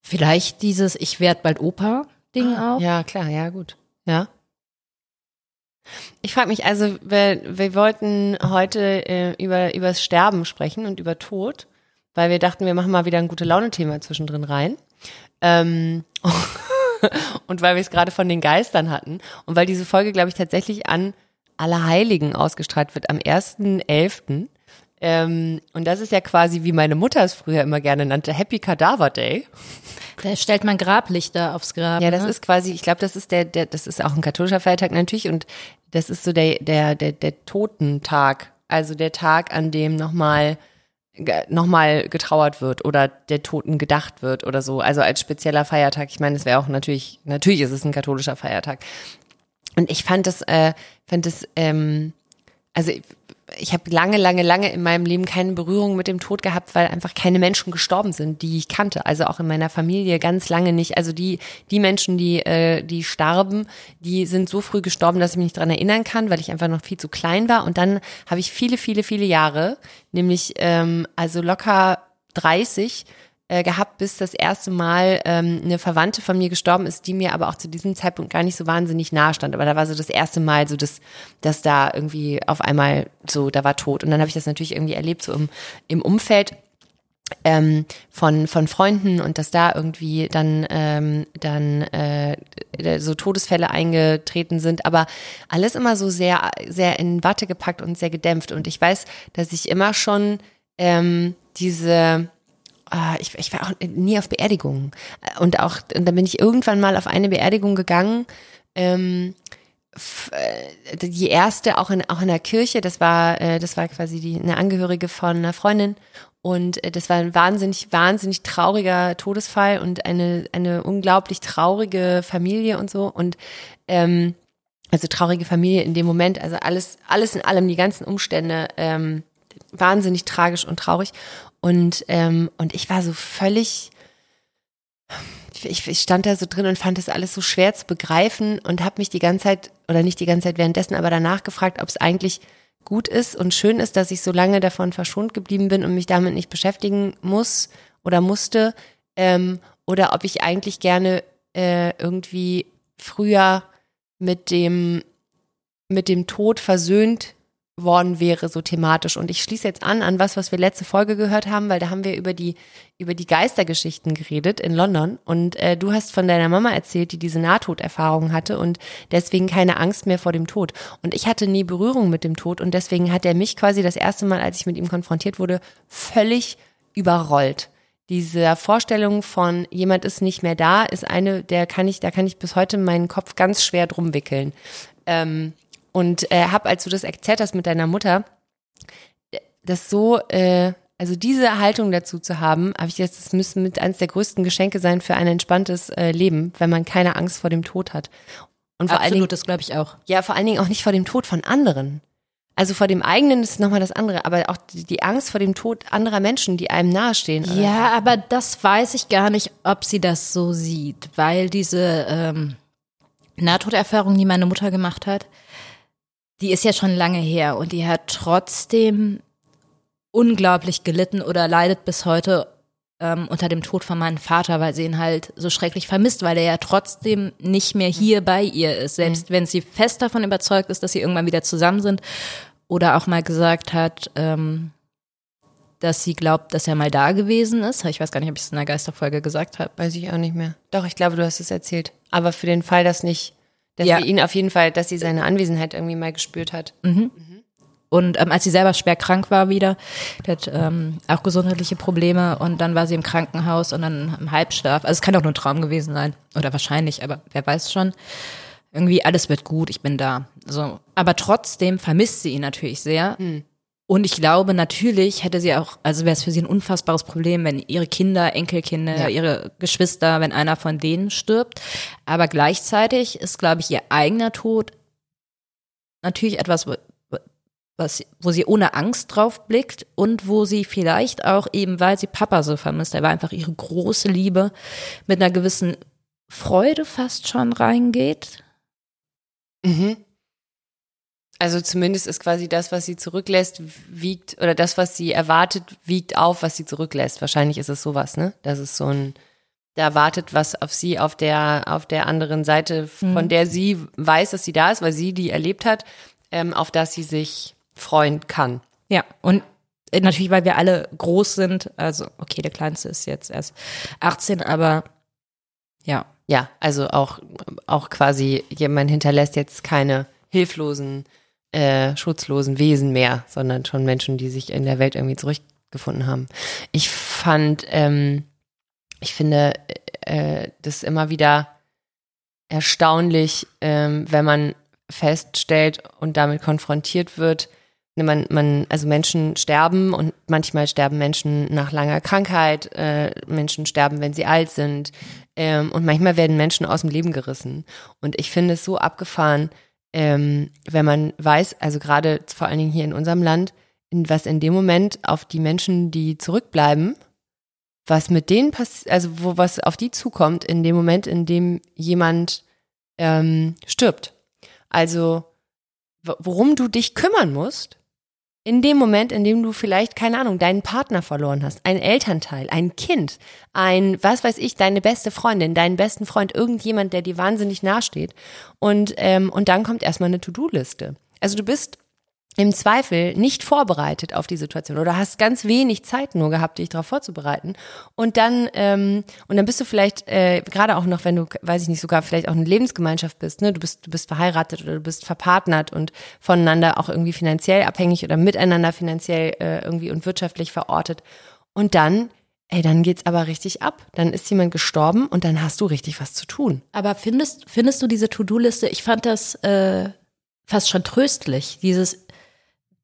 Vielleicht dieses Ich werd bald Opa Ding auch.
Ja, klar, ja, gut. Ja. Ich frage mich, also wir, wir wollten heute äh, über übers Sterben sprechen und über Tod, weil wir dachten, wir machen mal wieder ein gute Laune-Thema zwischendrin rein. Ähm, und weil wir es gerade von den Geistern hatten und weil diese Folge, glaube ich, tatsächlich an Allerheiligen ausgestrahlt wird, am 1.11. Ähm, und das ist ja quasi, wie meine Mutter es früher immer gerne nannte, Happy Cadaver Day.
Da stellt man Grablichter aufs Grab.
Ja, das
ne?
ist quasi, ich glaube, das ist der, der, das ist auch ein katholischer Feiertag natürlich und das ist so der, der, der, der Totentag. Also der Tag, an dem nochmal nochmal getrauert wird oder der Toten gedacht wird oder so. Also als spezieller Feiertag. Ich meine, es wäre auch natürlich, natürlich ist es ein katholischer Feiertag. Und ich fand das, äh, fand das, ähm, also ich, habe lange, lange, lange in meinem Leben keine Berührung mit dem Tod gehabt, weil einfach keine Menschen gestorben sind, die ich kannte. Also auch in meiner Familie ganz lange nicht. Also die, die Menschen, die, äh, die starben, die sind so früh gestorben, dass ich mich nicht dran erinnern kann, weil ich einfach noch viel zu klein war. Und dann habe ich viele, viele, viele Jahre, nämlich ähm, also locker 30, äh, gehabt, bis das erste Mal ähm, eine Verwandte von mir gestorben ist, die mir aber auch zu diesem Zeitpunkt gar nicht so wahnsinnig nahe stand. Aber da war so das erste Mal so, dass, dass da irgendwie auf einmal so, da war tot. Und dann habe ich das natürlich irgendwie erlebt, so im, im Umfeld ähm, von von Freunden und dass da irgendwie dann ähm, dann äh, so Todesfälle eingetreten sind, aber alles immer so sehr sehr in Watte gepackt und sehr gedämpft und ich weiß, dass ich immer schon ähm, diese ich, ich war auch nie auf Beerdigungen. Und auch, und dann bin ich irgendwann mal auf eine Beerdigung gegangen. Ähm, äh, die erste auch in auch in der Kirche das war äh, das war quasi die eine Angehörige von einer Freundin und äh, das war ein wahnsinnig wahnsinnig trauriger Todesfall und eine eine unglaublich traurige Familie und so und ähm, also traurige Familie in dem Moment also alles alles in allem die ganzen Umstände ähm, wahnsinnig tragisch und traurig und, ähm, und ich war so völlig, ich, ich stand da so drin und fand das alles so schwer zu begreifen und habe mich die ganze Zeit, oder nicht die ganze Zeit währenddessen, aber danach gefragt, ob es eigentlich gut ist und schön ist, dass ich so lange davon verschont geblieben bin und mich damit nicht beschäftigen muss oder musste, ähm, oder ob ich eigentlich gerne äh, irgendwie früher mit dem mit dem Tod versöhnt worden wäre, so thematisch. Und ich schließe jetzt an an was, was wir letzte Folge gehört haben, weil da haben wir über die über die Geistergeschichten geredet in London. Und äh, du hast von deiner Mama erzählt, die diese Nahtoderfahrung hatte und deswegen keine Angst mehr vor dem Tod. Und ich hatte nie Berührung mit dem Tod und deswegen hat er mich quasi das erste Mal, als ich mit ihm konfrontiert wurde, völlig überrollt diese Vorstellung von jemand ist nicht mehr da, ist eine, der kann ich, da kann ich bis heute meinen Kopf ganz schwer drum wickeln. Ähm, und äh, habe, als du das erzählt hast mit deiner Mutter, das so, äh, also diese Haltung dazu zu haben, habe ich jetzt, das müsste mit eines der größten Geschenke sein für ein entspanntes äh, Leben, wenn man keine Angst vor dem Tod hat.
Und vor Absolut, allen Dingen, das glaube ich auch.
Ja, vor allen Dingen auch nicht vor dem Tod von anderen. Also vor dem eigenen ist nochmal das andere, aber auch die, die, Angst vor dem Tod anderer Menschen, die einem nahestehen.
Oder? Ja, aber das weiß ich gar nicht, ob sie das so sieht, weil diese ähm, Nahtoderfahrung, die meine Mutter gemacht hat, die ist ja schon lange her und die hat trotzdem unglaublich gelitten oder leidet bis heute ähm, unter dem Tod von meinem Vater, weil sie ihn halt so schrecklich vermisst, weil er ja trotzdem nicht mehr hier bei ihr ist. Selbst mhm. wenn sie fest davon überzeugt ist, dass sie irgendwann wieder zusammen sind oder auch mal gesagt hat, ähm, dass sie glaubt, dass er mal da gewesen ist. Ich weiß gar nicht, ob ich es in der Geisterfolge gesagt habe.
Weiß ich auch nicht mehr. Doch, ich glaube, du hast es erzählt. Aber für den Fall, dass nicht dass ja. sie ihn auf jeden Fall, dass sie seine Anwesenheit irgendwie mal gespürt hat.
Mhm. Und ähm, als sie selber schwer krank war wieder, die hat ähm, auch gesundheitliche Probleme und dann war sie im Krankenhaus und dann im Halbschlaf. Also es kann auch nur ein Traum gewesen sein oder wahrscheinlich, aber wer weiß schon. Irgendwie alles wird gut, ich bin da. So, aber trotzdem vermisst sie ihn natürlich sehr. Mhm. Und ich glaube, natürlich hätte sie auch, also wäre es für sie ein unfassbares Problem, wenn ihre Kinder, Enkelkinder, ja. ihre Geschwister, wenn einer von denen stirbt. Aber gleichzeitig ist, glaube ich, ihr eigener Tod natürlich etwas, was, wo sie ohne Angst drauf blickt und wo sie vielleicht auch eben, weil sie Papa so vermisst, er war einfach ihre große Liebe, mit einer gewissen Freude fast schon reingeht.
Mhm. Also zumindest ist quasi das, was sie zurücklässt, wiegt, oder das, was sie erwartet, wiegt auf, was sie zurücklässt. Wahrscheinlich ist es sowas, ne? Das ist so ein, da erwartet was auf sie auf der, auf der anderen Seite, von mhm. der sie weiß, dass sie da ist, weil sie die erlebt hat, ähm, auf das sie sich freuen kann.
Ja, und natürlich, weil wir alle groß sind, also okay, der Kleinste ist jetzt erst 18, aber ja.
Ja, also auch, auch quasi, jemand hinterlässt jetzt keine hilflosen äh, schutzlosen Wesen mehr, sondern schon Menschen, die sich in der Welt irgendwie zurückgefunden haben. Ich fand, ähm, ich finde äh, das immer wieder erstaunlich, ähm, wenn man feststellt und damit konfrontiert wird, ne, man, man, also Menschen sterben und manchmal sterben Menschen nach langer Krankheit, äh, Menschen sterben, wenn sie alt sind ähm, und manchmal werden Menschen aus dem Leben gerissen. Und ich finde es so abgefahren, ähm, wenn man weiß, also gerade vor allen Dingen hier in unserem Land, was in dem Moment auf die Menschen, die zurückbleiben, was mit denen passiert, also wo was auf die zukommt, in dem Moment, in dem jemand ähm, stirbt. Also worum du dich kümmern musst, in dem Moment, in dem du vielleicht, keine Ahnung, deinen Partner verloren hast, ein Elternteil, ein Kind, ein, was weiß ich, deine beste Freundin, deinen besten Freund, irgendjemand, der dir wahnsinnig nahesteht. Und, ähm, und dann kommt erstmal eine To-Do-Liste. Also du bist im Zweifel nicht vorbereitet auf die Situation oder hast ganz wenig Zeit nur gehabt, dich darauf vorzubereiten. Und dann, ähm, und dann bist du vielleicht, äh, gerade auch noch, wenn du, weiß ich nicht, sogar vielleicht auch eine Lebensgemeinschaft bist, ne, du bist, du bist verheiratet oder du bist verpartnert und voneinander auch irgendwie finanziell abhängig oder miteinander finanziell äh, irgendwie und wirtschaftlich verortet. Und dann Ey, dann geht's aber richtig ab. Dann ist jemand gestorben und dann hast du richtig was zu tun.
Aber findest, findest du diese To-Do-Liste, ich fand das äh, fast schon tröstlich, dieses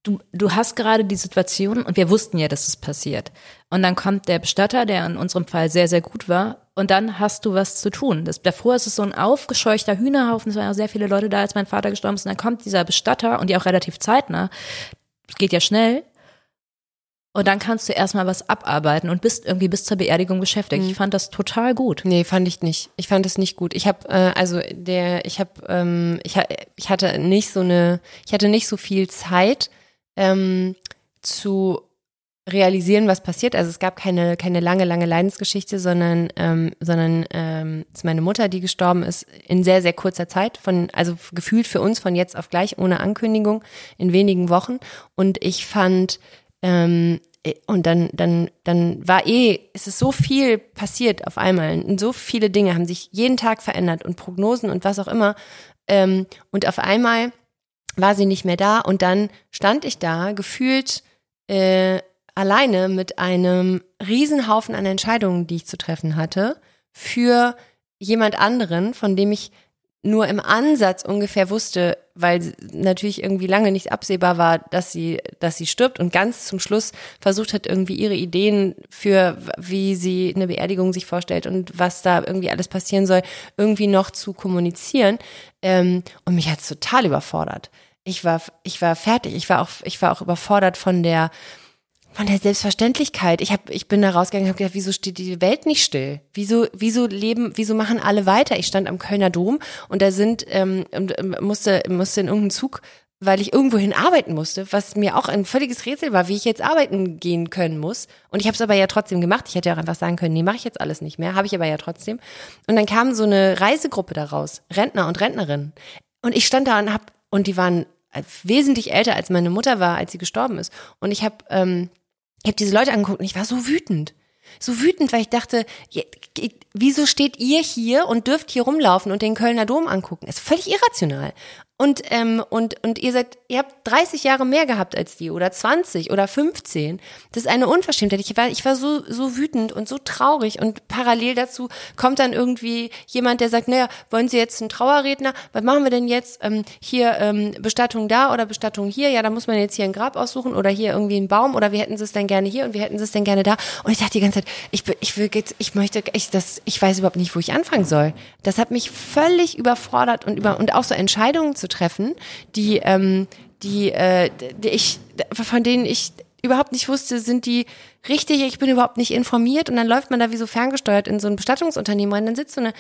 du, du hast gerade die Situation und wir wussten ja, dass es passiert. Und dann kommt der Bestatter, der in unserem Fall sehr, sehr gut war, und dann hast du was zu tun. Das, davor ist es so ein aufgescheuchter Hühnerhaufen, es waren ja sehr viele Leute da, als mein Vater gestorben ist, und dann kommt dieser Bestatter und die auch relativ zeitnah, es geht ja schnell, und dann kannst du erstmal was abarbeiten und bist irgendwie bis zur Beerdigung beschäftigt. Mhm. Ich fand das total gut.
Nee, fand ich nicht. Ich fand es nicht gut. Ich habe äh, also der ich habe ähm, ich, ich hatte nicht so eine ich hatte nicht so viel Zeit ähm, zu realisieren, was passiert. Also es gab keine, keine lange, lange Leidensgeschichte, sondern, ähm, sondern ähm, es ist meine Mutter, die gestorben ist, in sehr, sehr kurzer Zeit, von, also gefühlt für uns von jetzt auf gleich, ohne Ankündigung, in wenigen Wochen. Und ich fand, ähm, und dann, dann, dann war eh, es ist so viel passiert auf einmal. Und so viele Dinge haben sich jeden Tag verändert und Prognosen und was auch immer. Ähm, und auf einmal war sie nicht mehr da und dann stand ich da gefühlt äh, alleine mit einem Riesenhaufen an Entscheidungen, die ich zu treffen hatte, für jemand anderen, von dem ich nur im Ansatz ungefähr wusste, weil natürlich irgendwie lange nicht absehbar war, dass sie, dass sie stirbt und ganz zum Schluss versucht hat, irgendwie ihre Ideen für, wie sie eine Beerdigung sich vorstellt und was da irgendwie alles passieren soll, irgendwie noch zu kommunizieren. Ähm, und mich hat's total überfordert ich war, ich war fertig. Ich war auch, ich war auch überfordert von der, von der Selbstverständlichkeit. Ich habe, ich bin da rausgegangen und habe gedacht, wieso steht die Welt nicht still? Wieso, wieso leben, wieso machen alle weiter? Ich stand am Kölner Dom und da sind ähm, ähm musste, musste in irgendeinen Zug weil ich irgendwohin arbeiten musste, was mir auch ein völliges Rätsel war, wie ich jetzt arbeiten gehen können muss. Und ich habe es aber ja trotzdem gemacht. Ich hätte auch einfach sagen können, nee, mache ich jetzt alles nicht mehr. Habe ich aber ja trotzdem. Und dann kam so eine Reisegruppe daraus, Rentner und Rentnerinnen. Und ich stand da und hab, und die waren wesentlich älter als meine Mutter war, als sie gestorben ist. Und ich habe ähm, hab diese Leute angeguckt und ich war so wütend. So wütend, weil ich dachte, wieso steht ihr hier und dürft hier rumlaufen und den Kölner Dom angucken? Das ist völlig irrational. Und, ähm, und, und ihr seid, ihr habt 30 Jahre mehr gehabt als die oder 20 oder 15. Das ist eine Unverschämtheit. Ich war, ich war so, so wütend und so traurig und parallel dazu kommt dann irgendwie jemand, der sagt, naja, wollen Sie jetzt einen Trauerredner? Was machen wir denn jetzt? Ähm, hier ähm, Bestattung da oder Bestattung hier? Ja, da muss man jetzt hier ein Grab aussuchen oder hier irgendwie einen Baum oder wir hätten Sie es denn gerne hier und wir hätten Sie es denn gerne da. Und ich dachte die ganze Zeit, ich, ich will jetzt, ich möchte, ich, das, ich weiß überhaupt nicht, wo ich anfangen soll. Das hat mich völlig überfordert und über, und auch so Entscheidungen zu treffen, die, ähm, die, äh, die ich, von denen ich überhaupt nicht wusste, sind die richtig, ich bin überhaupt nicht informiert und dann läuft man da wie so ferngesteuert in so ein Bestattungsunternehmen rein, dann sitzt so eine,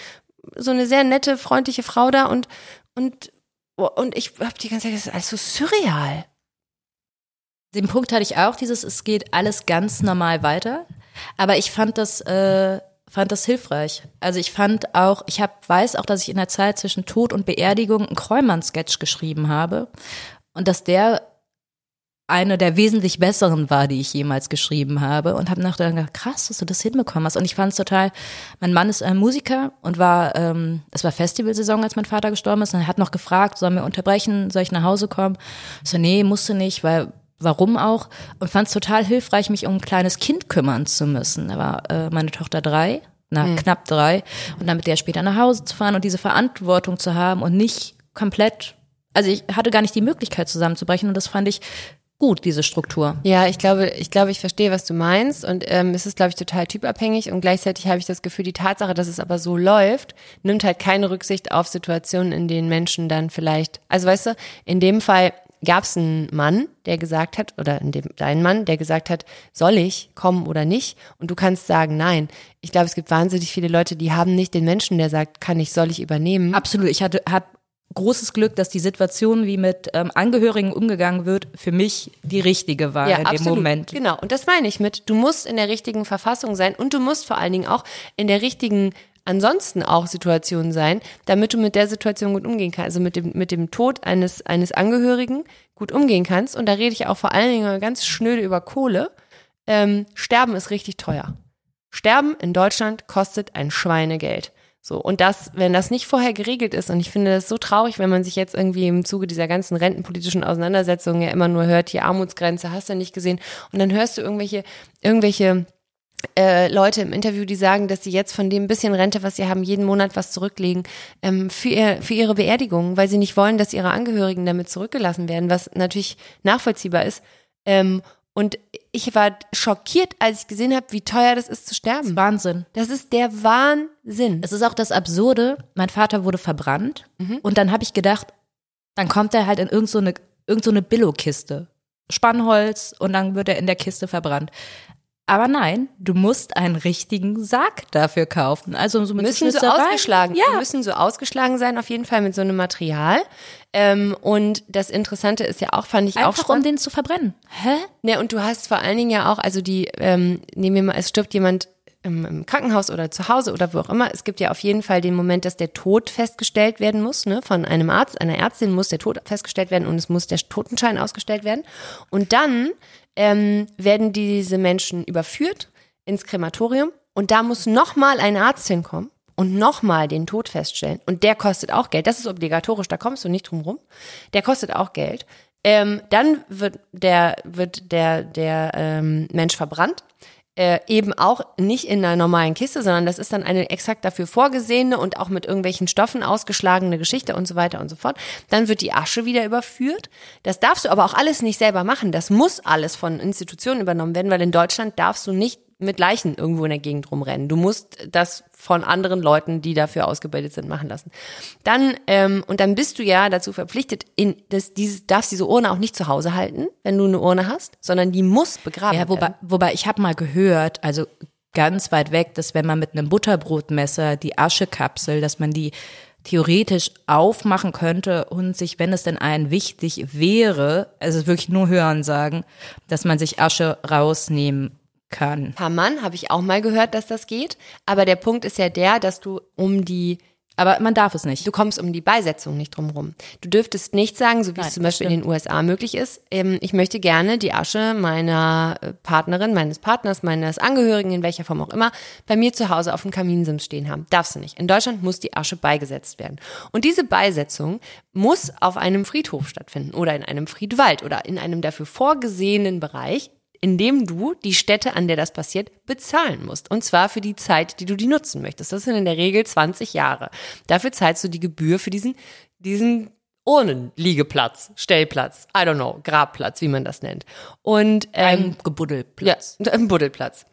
so eine sehr nette, freundliche Frau da und, und, und ich habe die ganze Zeit, das ist alles so surreal.
Den Punkt hatte ich auch, dieses, es geht alles ganz normal weiter. Aber ich fand das, äh, fand das hilfreich. Also ich fand auch, ich hab, weiß auch, dass ich in der Zeit zwischen Tod und Beerdigung einen Kräumann-Sketch geschrieben habe und dass der eine der wesentlich besseren war, die ich jemals geschrieben habe und habe nachher gedacht, krass, dass du das hinbekommen hast. Und ich fand es total, mein Mann ist ein Musiker und war, ähm, es war Festivalsaison, als mein Vater gestorben ist und er hat noch gefragt, sollen wir unterbrechen, soll ich nach Hause kommen? Ich so, nee, musste nicht, weil warum auch und fand es total hilfreich, mich um ein kleines Kind kümmern zu müssen. Da war äh, meine Tochter drei, na, mhm. knapp drei und dann mit der später nach Hause zu fahren und diese Verantwortung zu haben und nicht komplett, also ich hatte gar nicht die Möglichkeit zusammenzubrechen und das fand ich gut, diese Struktur.
Ja, ich glaube, ich glaube, ich verstehe, was du meinst und ähm, es ist, glaube ich, total typabhängig und gleichzeitig habe ich das Gefühl, die Tatsache, dass es aber so läuft, nimmt halt keine Rücksicht auf Situationen, in denen Menschen dann vielleicht, also weißt du, in dem Fall gab es einen Mann, der gesagt hat, oder in dem dein Mann, der gesagt hat, soll ich kommen oder nicht? Und du kannst sagen, nein. Ich glaube, es gibt wahnsinnig viele Leute, die haben nicht den Menschen, der sagt, kann ich, soll ich übernehmen.
Absolut. Ich hatte, hab großes Glück, dass die Situation, wie mit ähm, Angehörigen umgegangen wird, für mich die richtige war
ja,
in
absolut.
dem Moment.
Genau. Und das meine ich mit, du musst in der richtigen Verfassung sein und du musst vor allen Dingen auch in der richtigen ansonsten auch Situationen sein, damit du mit der Situation gut umgehen kannst, also mit dem, mit dem Tod eines, eines Angehörigen gut umgehen kannst. Und da rede ich auch vor allen Dingen ganz schnöde über Kohle. Ähm, Sterben ist richtig teuer. Sterben in Deutschland kostet ein Schweinegeld. So, und das, wenn das nicht vorher geregelt ist, und ich finde das so traurig, wenn man sich jetzt irgendwie im Zuge dieser ganzen rentenpolitischen Auseinandersetzungen ja immer nur hört, hier Armutsgrenze, hast du nicht gesehen, und dann hörst du irgendwelche, irgendwelche äh, Leute im Interview, die sagen, dass sie jetzt von dem bisschen Rente, was sie haben, jeden Monat was zurücklegen ähm, für, ihr, für ihre Beerdigung, weil sie nicht wollen, dass ihre Angehörigen damit zurückgelassen werden, was natürlich nachvollziehbar ist. Ähm, und ich war schockiert, als ich gesehen habe, wie teuer das ist zu sterben.
Wahnsinn.
Das ist der Wahnsinn.
Es ist auch das Absurde, mein Vater wurde verbrannt und dann habe ich gedacht, dann kommt er halt in irgendeine so irgend so eine Billo-Kiste. Spannholz und dann wird er in der Kiste verbrannt. Aber nein, du musst einen richtigen Sarg dafür kaufen. Also so mit
müssen so ausgeschlagen,
Ja.
die müssen so ausgeschlagen sein, auf jeden Fall mit so einem Material. Ähm, und das Interessante ist ja auch, fand ich auch
Einfach um den zu verbrennen. Hä?
Ne, und du hast vor allen Dingen ja auch, also die, ähm, nehmen wir mal, es stirbt jemand im, im Krankenhaus oder zu Hause oder wo auch immer. Es gibt ja auf jeden Fall den Moment, dass der Tod festgestellt werden muss, ne? Von einem Arzt, einer Ärztin muss der Tod festgestellt werden und es muss der Totenschein ausgestellt werden. Und dann ähm, werden diese Menschen überführt ins Krematorium und da muss nochmal ein Arzt hinkommen und nochmal den Tod feststellen. Und der kostet auch Geld. Das ist obligatorisch, da kommst du nicht drum rum. Der kostet auch Geld. Ähm, dann wird der, wird der, der ähm, Mensch verbrannt. Äh, eben auch nicht in einer normalen Kiste, sondern das ist dann eine exakt dafür vorgesehene und auch mit irgendwelchen Stoffen ausgeschlagene Geschichte und so weiter und so fort. Dann wird die Asche wieder überführt. Das darfst du aber auch alles nicht selber machen. Das muss alles von Institutionen übernommen werden, weil in Deutschland darfst du nicht mit Leichen irgendwo in der Gegend rumrennen. Du musst das von anderen Leuten, die dafür ausgebildet sind, machen lassen. Dann ähm, und dann bist du ja dazu verpflichtet, in das dieses darfst diese Urne auch nicht zu Hause halten, wenn du eine Urne hast, sondern die muss begraben
Ja, wobei,
werden.
wobei ich habe mal gehört, also ganz weit weg, dass wenn man mit einem Butterbrotmesser die Aschekapsel, dass man die theoretisch aufmachen könnte und sich, wenn es denn allen wichtig wäre, also wirklich nur hören sagen, dass man sich Asche rausnehmen kann.
Kann man, habe ich auch mal gehört, dass das geht. Aber der Punkt ist ja der, dass du um die
Aber man darf es nicht.
Du kommst um die Beisetzung nicht drum rum. Du dürftest nicht sagen, so wie
Nein,
es zum Beispiel
das
in den USA möglich ist, ähm, ich möchte gerne die Asche meiner äh, Partnerin, meines Partners, meines Angehörigen, in welcher Form auch immer, bei mir zu Hause auf dem Kaminsims stehen haben. Darfst du nicht. In Deutschland muss die Asche beigesetzt werden. Und diese Beisetzung muss auf einem Friedhof stattfinden oder in einem Friedwald oder in einem dafür vorgesehenen Bereich, in dem du die Stätte, an der das passiert, bezahlen musst. Und zwar für die Zeit, die du die nutzen möchtest. Das sind in der Regel 20 Jahre. Dafür zahlst du die Gebühr für diesen, diesen Urnenliegeplatz, Stellplatz, I don't know, Grabplatz, wie man das nennt. Und ähm,
Ein Gebuddelplatz.
ja, im Buddelplatz.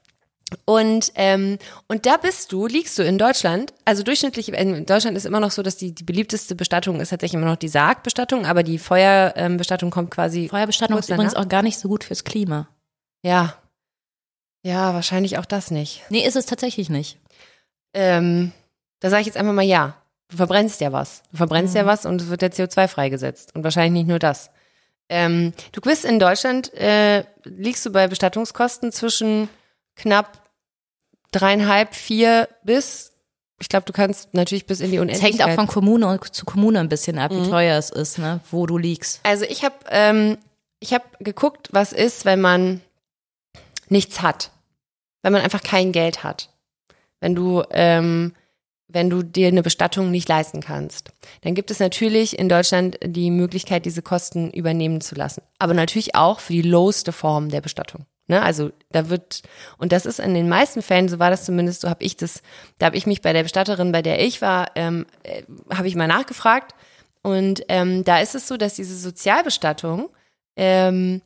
Und, ähm, und da bist du, liegst du in Deutschland, also durchschnittlich, in Deutschland ist immer noch so, dass die, die beliebteste Bestattung ist tatsächlich immer noch die Sargbestattung, aber die Feuerbestattung ähm, kommt quasi.
Feuerbestattung ist übrigens auch gar nicht so gut fürs Klima.
Ja. Ja, wahrscheinlich auch das nicht.
Nee, ist es tatsächlich nicht.
Ähm, da sage ich jetzt einfach mal ja. Du verbrennst ja was. Du verbrennst ja was und es wird der CO2 freigesetzt. Und wahrscheinlich nicht nur das. Ähm, du bist in Deutschland, äh, liegst du bei Bestattungskosten zwischen knapp dreieinhalb, vier bis, ich glaube, du kannst natürlich bis in die
Es
Unendlichkeit.
hängt auch von Kommune zu Kommune ein bisschen ab, wie teuer es ist, ne, wo du liegst.
Also ich habe ähm, ich habe geguckt, was ist, wenn man nichts hat, wenn man einfach kein Geld hat, wenn du ähm, wenn du dir eine Bestattung nicht leisten kannst, dann gibt es natürlich in Deutschland die Möglichkeit, diese Kosten übernehmen zu lassen. Aber natürlich auch für die lowste Form der Bestattung. Ne? Also da wird, und das ist in den meisten Fällen, so war das zumindest, so habe ich das, da habe ich mich bei der Bestatterin, bei der ich war, ähm, äh, habe ich mal nachgefragt. Und ähm, da ist es so, dass diese Sozialbestattung ähm,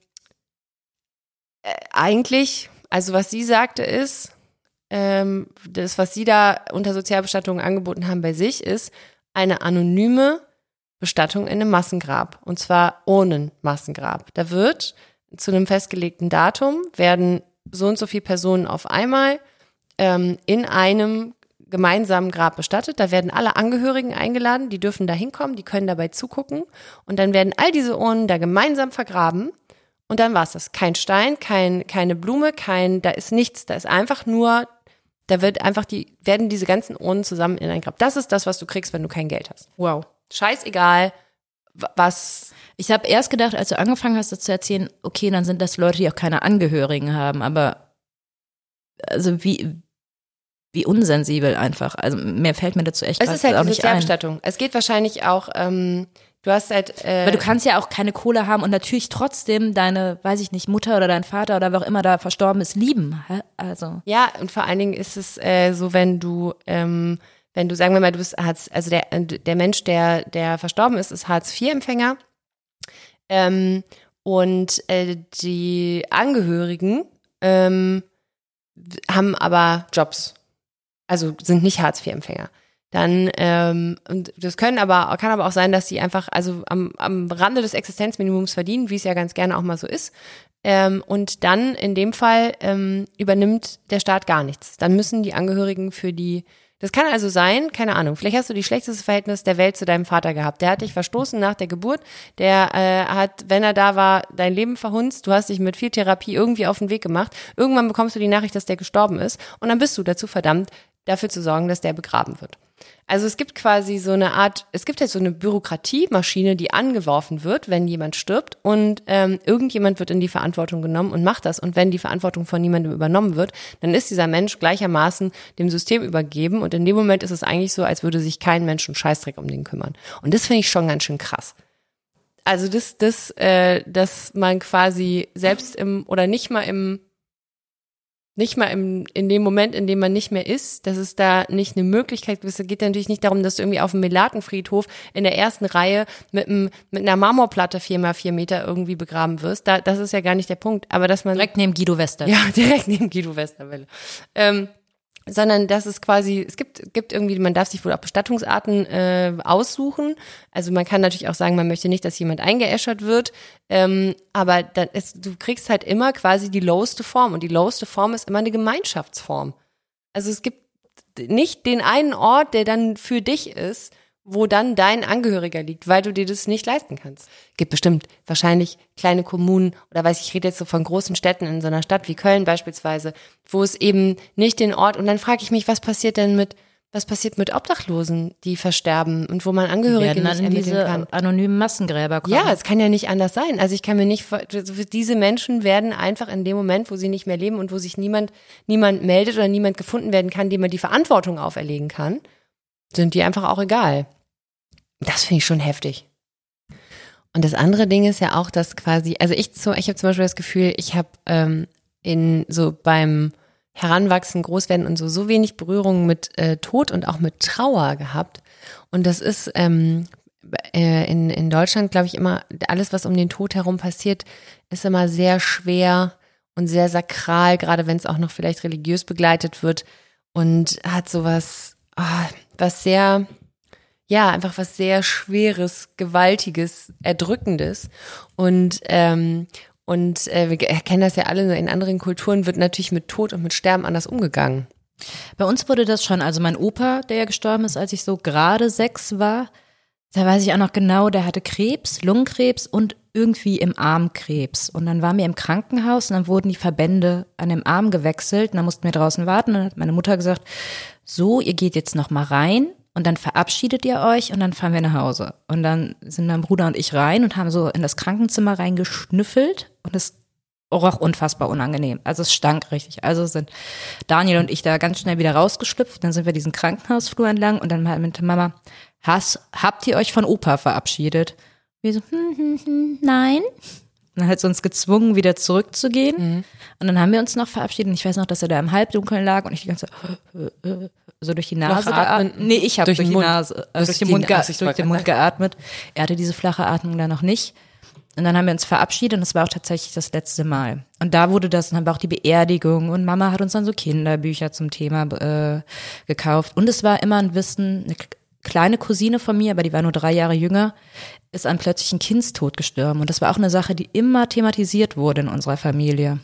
eigentlich, also was sie sagte ist, ähm, das, was sie da unter Sozialbestattung angeboten haben bei sich, ist eine anonyme Bestattung in einem Massengrab. Und zwar ohne Massengrab. Da wird zu einem festgelegten Datum werden so und so viele Personen auf einmal ähm, in einem gemeinsamen Grab bestattet. Da werden alle Angehörigen eingeladen, die dürfen da hinkommen, die können dabei zugucken. Und dann werden all diese Urnen da gemeinsam vergraben. Und dann war's das. Kein Stein, kein, keine Blume, kein, da ist nichts. Da ist einfach nur, da wird einfach die, werden diese ganzen Urnen zusammen in ein Grab. Das ist das, was du kriegst, wenn du kein Geld hast.
Wow.
Scheißegal, wa- was,
Ich habe erst gedacht, als du angefangen hast, das zu erzählen, okay, dann sind das Leute, die auch keine Angehörigen haben, aber also wie, wie unsensibel einfach. Also mehr fällt mir dazu echt
es ist halt
auch
die
nicht ein.
Sozialbestattung. Es geht wahrscheinlich auch, ähm, du hast halt, äh,
Weil du kannst ja auch keine Kohle haben und natürlich trotzdem deine, weiß ich nicht, Mutter oder dein Vater oder wer auch immer da verstorben ist, lieben. Also.
Ja, und vor allen Dingen ist es äh, so, wenn du, ähm, wenn du, sagen wir mal, du bist Hartz, also der, äh, der Mensch, der, der verstorben ist, ist Hartz-IV-Empfänger. Ähm, und äh, die Angehörigen ähm, haben aber Jobs. Also sind nicht Hartz-IV-Empfänger. Dann, ähm, und das können aber, kann aber auch sein, dass die einfach, also am, am Rande des Existenzminimums verdienen, wie es ja ganz gerne auch mal so ist. Ähm, und dann in dem Fall ähm, übernimmt der Staat gar nichts. Dann müssen die Angehörigen für die, das kann also sein, keine Ahnung, vielleicht hast du die schlechteste Verhältnis der Welt zu deinem Vater gehabt. Der hat dich verstoßen nach der Geburt, der äh, hat, wenn er da war, dein Leben verhunzt, du hast dich mit viel Therapie irgendwie auf den Weg gemacht. Irgendwann bekommst du die Nachricht, dass der gestorben ist und dann bist du dazu verdammt, dafür zu sorgen, dass der begraben wird. Also es gibt quasi so eine Art, es gibt jetzt so eine Bürokratiemaschine, die angeworfen wird, wenn jemand stirbt und ähm, irgendjemand wird in die Verantwortung genommen und macht das. Und wenn die Verantwortung von niemandem übernommen wird, dann ist dieser Mensch gleichermaßen dem System übergeben und in dem Moment ist es eigentlich so, als würde sich kein Mensch einen Scheißdreck um den kümmern. Und das finde ich schon ganz schön krass. Also das, das, äh, dass man quasi selbst im oder nicht mal im nicht mal im, in dem Moment, in dem man nicht mehr ist, dass es da nicht eine Möglichkeit gibt. Es geht natürlich nicht darum, dass du irgendwie auf dem Melatenfriedhof in der ersten Reihe mit, einem, mit einer Marmorplatte vier mal vier Meter irgendwie begraben wirst. Da, das ist ja gar nicht der Punkt. Aber dass man
Direkt neben Guido Wester.
ja, direkt neben Guido Westerwelle. Ähm, sondern dass es quasi, es gibt, gibt irgendwie, man darf sich wohl auch Bestattungsarten äh, aussuchen. Also man kann natürlich auch sagen, man möchte nicht, dass jemand eingeäschert wird. Ähm, aber dann ist, du kriegst halt immer quasi die loweste Form. Und die loweste Form ist immer eine Gemeinschaftsform. Also es gibt nicht den einen Ort, der dann für dich ist, wo dann dein Angehöriger liegt, weil du dir das nicht leisten kannst. Gibt bestimmt wahrscheinlich kleine Kommunen oder weiß ich, ich rede jetzt so von großen Städten in so einer Stadt wie Köln beispielsweise, wo es eben nicht den Ort und dann frage ich mich, was passiert denn mit was passiert mit Obdachlosen, die versterben und wo man Angehörige nicht ermitteln
diese
kann?
anonymen Massengräber kommen.
Ja, es kann ja nicht anders sein. Also ich kann mir nicht, diese Menschen werden einfach in dem Moment, wo sie nicht mehr leben und wo sich niemand, niemand meldet oder niemand gefunden werden kann, dem man die Verantwortung auferlegen kann, sind die einfach auch egal. Das finde ich schon heftig. Und das andere Ding ist ja auch, dass quasi, also ich ich habe zum Beispiel das Gefühl, ich habe ähm, in so beim Heranwachsen, Großwerden und so so wenig Berührung mit äh, Tod und auch mit Trauer gehabt. Und das ist ähm, äh, in, in Deutschland, glaube ich, immer, alles, was um den Tod herum passiert, ist immer sehr schwer und sehr sakral, gerade wenn es auch noch vielleicht religiös begleitet wird und hat sowas, ah, was sehr, ja, einfach was sehr Schweres, Gewaltiges, Erdrückendes. Und, ähm, und äh, wir kennen das ja alle, in anderen Kulturen wird natürlich mit Tod und mit Sterben anders umgegangen.
Bei uns wurde das schon, also mein Opa, der ja gestorben ist, als ich so gerade sechs war, da weiß ich auch noch genau, der hatte Krebs, Lungenkrebs und irgendwie im Arm Krebs. Und dann waren wir im Krankenhaus und dann wurden die Verbände an dem Arm gewechselt und dann mussten wir draußen warten. Und dann hat meine Mutter gesagt, so, ihr geht jetzt noch mal rein und dann verabschiedet ihr euch und dann fahren wir nach Hause. Und dann sind mein Bruder und ich rein und haben so in das Krankenzimmer reingeschnüffelt und es roch unfassbar unangenehm. Also es stank richtig. Also sind Daniel und ich da ganz schnell wieder rausgeschlüpft. Dann sind wir diesen Krankenhausflur entlang und dann meinte Mama, Has, habt ihr euch von Opa verabschiedet? Wir so, hm, hm, hm, nein. Und dann hat sie uns gezwungen, wieder zurückzugehen. Und dann haben wir uns noch verabschiedet. Und ich weiß noch, dass er da im Halbdunkeln lag und ich die ganze Zeit so durch die Nase geatmet. Nee, ich habe
Durch
durch,
den
die
Mund.
Nase, äh,
Durch
den Mund, durch den Mund geatmet. Er hatte diese flache Atmung da noch nicht. Und dann haben wir uns verabschiedet und das war auch tatsächlich das letzte Mal. Und da wurde das, dann haben wir auch die Beerdigung und Mama hat uns dann so Kinderbücher zum Thema äh, gekauft. Und es war immer ein Wissen, eine kleine Cousine von mir, aber die war nur drei Jahre jünger, ist an plötzlichen Kindstod gestorben. Und das war auch eine Sache, die immer thematisiert wurde in unserer Familie.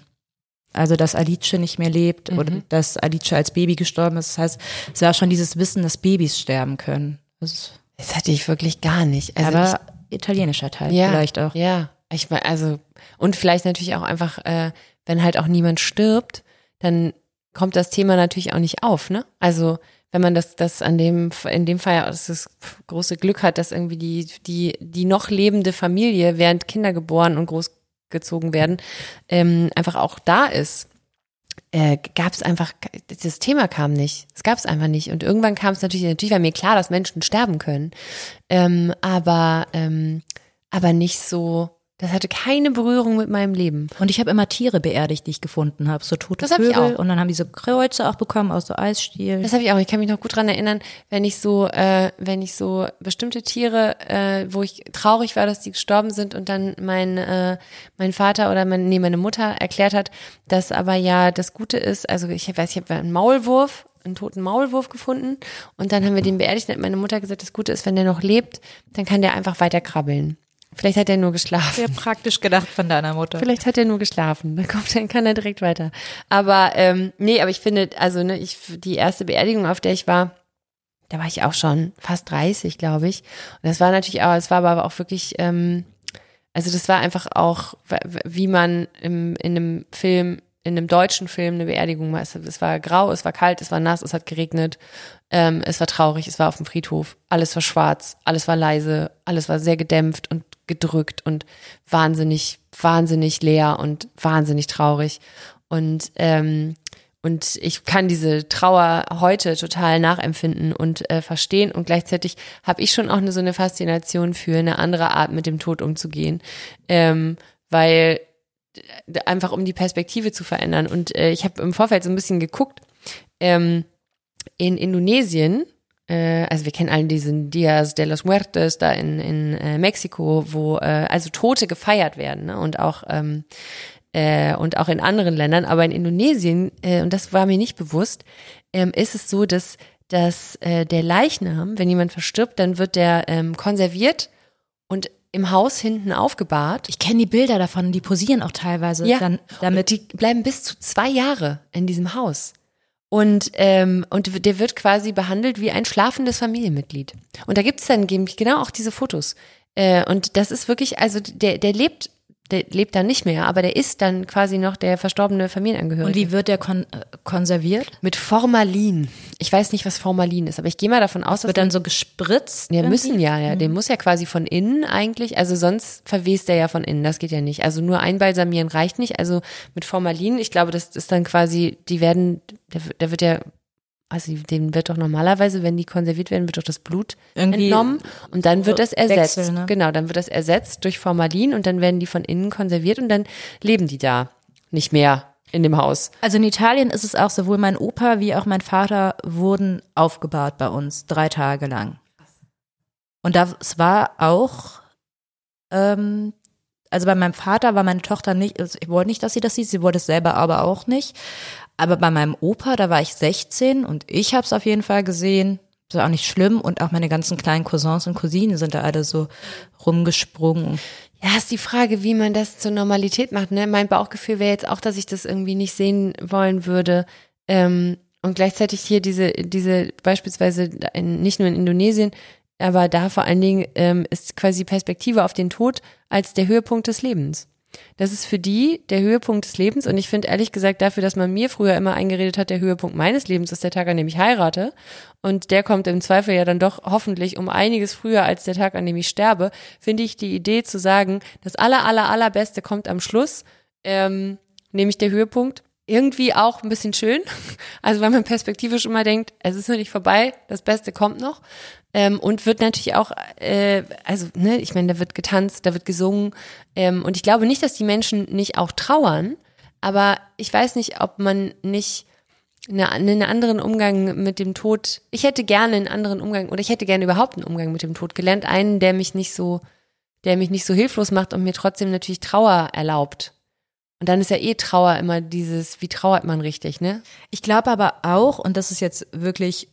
Also, dass Alice nicht mehr lebt mhm. oder dass Alice als Baby gestorben ist. Das heißt, es war schon dieses Wissen, dass Babys sterben können.
Das, das hatte ich wirklich gar nicht.
Also aber ich, italienischer Teil
ja,
vielleicht auch.
Ja, ich also und vielleicht natürlich auch einfach, äh, wenn halt auch niemand stirbt, dann kommt das Thema natürlich auch nicht auf, ne? Also wenn man das, das an dem, in dem Fall das große Glück hat, dass irgendwie die, die, die noch lebende Familie, während Kinder geboren und großgezogen werden, ähm, einfach auch da ist, äh, gab es einfach, das Thema kam nicht. Es gab es einfach nicht. Und irgendwann kam es natürlich, natürlich war mir klar, dass Menschen sterben können. Ähm, aber, ähm, aber nicht so, das hatte keine Berührung mit meinem Leben.
Und ich habe immer Tiere beerdigt, die ich gefunden habe. So tote das Vögel. Hab ich auch. Und dann haben die so Kreuze auch bekommen aus so Eisstiel.
Das habe ich auch. Ich kann mich noch gut dran erinnern, wenn ich so, äh, wenn ich so bestimmte Tiere, äh, wo ich traurig war, dass die gestorben sind und dann mein, äh, mein Vater oder mein, nee, meine Mutter erklärt hat, dass aber ja das Gute ist, also ich weiß, ich habe einen Maulwurf einen toten Maulwurf gefunden und dann haben wir den beerdigt und hat meine Mutter gesagt, das Gute ist, wenn der noch lebt, dann kann der einfach weiter krabbeln. Vielleicht hat er nur geschlafen.
Sehr praktisch gedacht von deiner Mutter.
Vielleicht hat er nur geschlafen. Dann kommt, dann kann er direkt weiter. Aber ähm, nee, aber ich finde, also ne, ich die erste Beerdigung, auf der ich war, da war ich auch schon fast 30, glaube ich. Und das war natürlich auch, es war aber auch wirklich, ähm, also das war einfach auch, wie man im, in einem Film, in einem deutschen Film eine Beerdigung war. Es, war grau, es war kalt, es war nass, es hat geregnet. Ähm, es war traurig, es war auf dem Friedhof, alles war schwarz, alles war leise, alles war sehr gedämpft und gedrückt und wahnsinnig, wahnsinnig leer und wahnsinnig traurig. Und ähm, und ich kann diese Trauer heute total nachempfinden und äh, verstehen. Und gleichzeitig habe ich schon auch eine, so eine Faszination für eine andere Art, mit dem Tod umzugehen. Ähm, weil einfach um die Perspektive zu verändern. Und äh, ich habe im Vorfeld so ein bisschen geguckt. Ähm, in Indonesien äh, also wir kennen alle diesen Dias de los Muertos da in, in äh, Mexiko, wo äh, also Tote gefeiert werden ne? und auch ähm, äh, und auch in anderen Ländern, aber in Indonesien äh, und das war mir nicht bewusst, ähm, ist es so, dass dass der Leichnam, wenn jemand verstirbt, dann wird der ähm, konserviert und im Haus hinten aufgebahrt.
Ich kenne die Bilder davon, die posieren auch teilweise.
Ja, dann, damit und die bleiben bis zu zwei Jahre in diesem Haus. Und, ähm, und der wird quasi behandelt wie ein schlafendes Familienmitglied. Und da gibt's dann genau auch diese Fotos. Äh, und das ist wirklich, also der, der lebt der lebt dann nicht mehr, aber der ist dann quasi noch der verstorbene Familienangehörige.
Und wie wird der kon äh, konserviert?
Mit Formalin. Ich weiß nicht, was Formalin ist, aber ich gehe mal davon aus,
dass wird dann so gespritzt.
Ja, müssen ja, ja. Mhm. Den muss ja quasi von innen eigentlich, also sonst verwest der ja von innen. Das geht ja nicht. Also nur einbalsamieren reicht nicht. Also mit Formalin, ich glaube, das ist dann quasi, die werden, der wird ja also dem wird doch normalerweise, wenn die konserviert werden, wird doch das Blut Irgendwie entnommen und dann wird das ersetzt. Wechsel, ne? Genau, dann wird das ersetzt durch Formalin und dann werden die von innen konserviert und dann leben die da nicht mehr in dem Haus.
Also in Italien ist es auch sowohl mein Opa wie auch mein Vater wurden aufgebahrt bei uns drei Tage lang. Und das war auch, ähm, also bei meinem Vater war meine Tochter nicht, also ich wollte nicht, dass sie das sieht, sie wollte es selber aber auch nicht. Aber bei meinem Opa, da war ich 16 und ich habe es auf jeden Fall gesehen. Das war auch nicht schlimm und auch meine ganzen kleinen Cousins und Cousinen sind da alle so rumgesprungen.
Ja, ist die Frage, wie man das zur Normalität macht. Ne? Mein Bauchgefühl wäre jetzt auch, dass ich das irgendwie nicht sehen wollen würde. Ähm, und gleichzeitig hier diese, diese beispielsweise in, nicht nur in Indonesien, aber da vor allen Dingen ähm, ist quasi Perspektive auf den Tod als der Höhepunkt des Lebens. Das ist für die der Höhepunkt des Lebens. Und ich finde ehrlich gesagt dafür, dass man mir früher immer eingeredet hat, der Höhepunkt meines Lebens ist der Tag, an dem ich heirate. Und der kommt im Zweifel ja dann doch hoffentlich um einiges früher als der Tag, an dem ich sterbe, finde ich die Idee zu sagen, das aller, aller, allerbeste kommt am Schluss, ähm, nämlich der Höhepunkt irgendwie auch ein bisschen schön. Also weil man perspektivisch immer denkt, es ist noch nicht vorbei, das Beste kommt noch. Ähm, und wird natürlich auch, äh, also, ne, ich meine, da wird getanzt, da wird gesungen. Ähm, und ich glaube nicht, dass die Menschen nicht auch trauern, aber ich weiß nicht, ob man nicht eine, einen anderen Umgang mit dem Tod, ich hätte gerne einen anderen Umgang oder ich hätte gerne überhaupt einen Umgang mit dem Tod gelernt, einen, der mich nicht so der mich nicht so hilflos macht und mir trotzdem natürlich Trauer erlaubt. Und dann ist ja eh Trauer immer dieses, wie trauert man richtig, ne?
Ich glaube aber auch, und das ist jetzt wirklich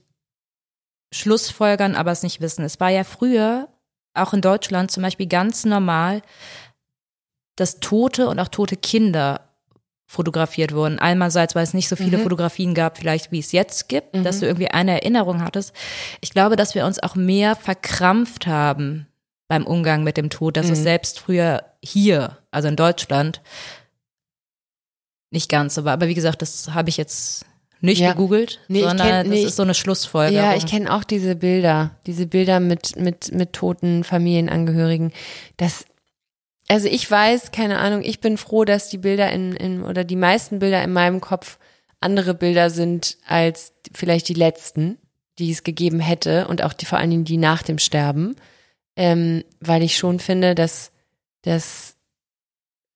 Schlussfolgern, aber es nicht wissen. Es war ja früher, auch in Deutschland zum Beispiel ganz normal, dass tote und auch tote Kinder fotografiert wurden. Einerseits, weil es nicht so viele mhm. Fotografien gab, vielleicht wie es jetzt gibt, mhm. dass du irgendwie eine Erinnerung hattest. Ich glaube, dass wir uns auch mehr verkrampft haben beim Umgang mit dem Tod, dass mhm. es selbst früher hier, also in Deutschland, nicht ganz so war. Aber wie gesagt, das habe ich jetzt nicht ja. gegoogelt, nee, sondern kenn, nee, das ist so eine Schlussfolgerung.
Ja, ich kenne auch diese Bilder, diese Bilder mit, mit, mit toten Familienangehörigen. Das, also ich weiß, keine Ahnung, ich bin froh, dass die Bilder in, in oder die meisten Bilder in meinem Kopf andere Bilder sind als vielleicht die letzten, die es gegeben hätte und auch die vor allen Dingen die nach dem Sterben, ähm, weil ich schon finde, dass, dass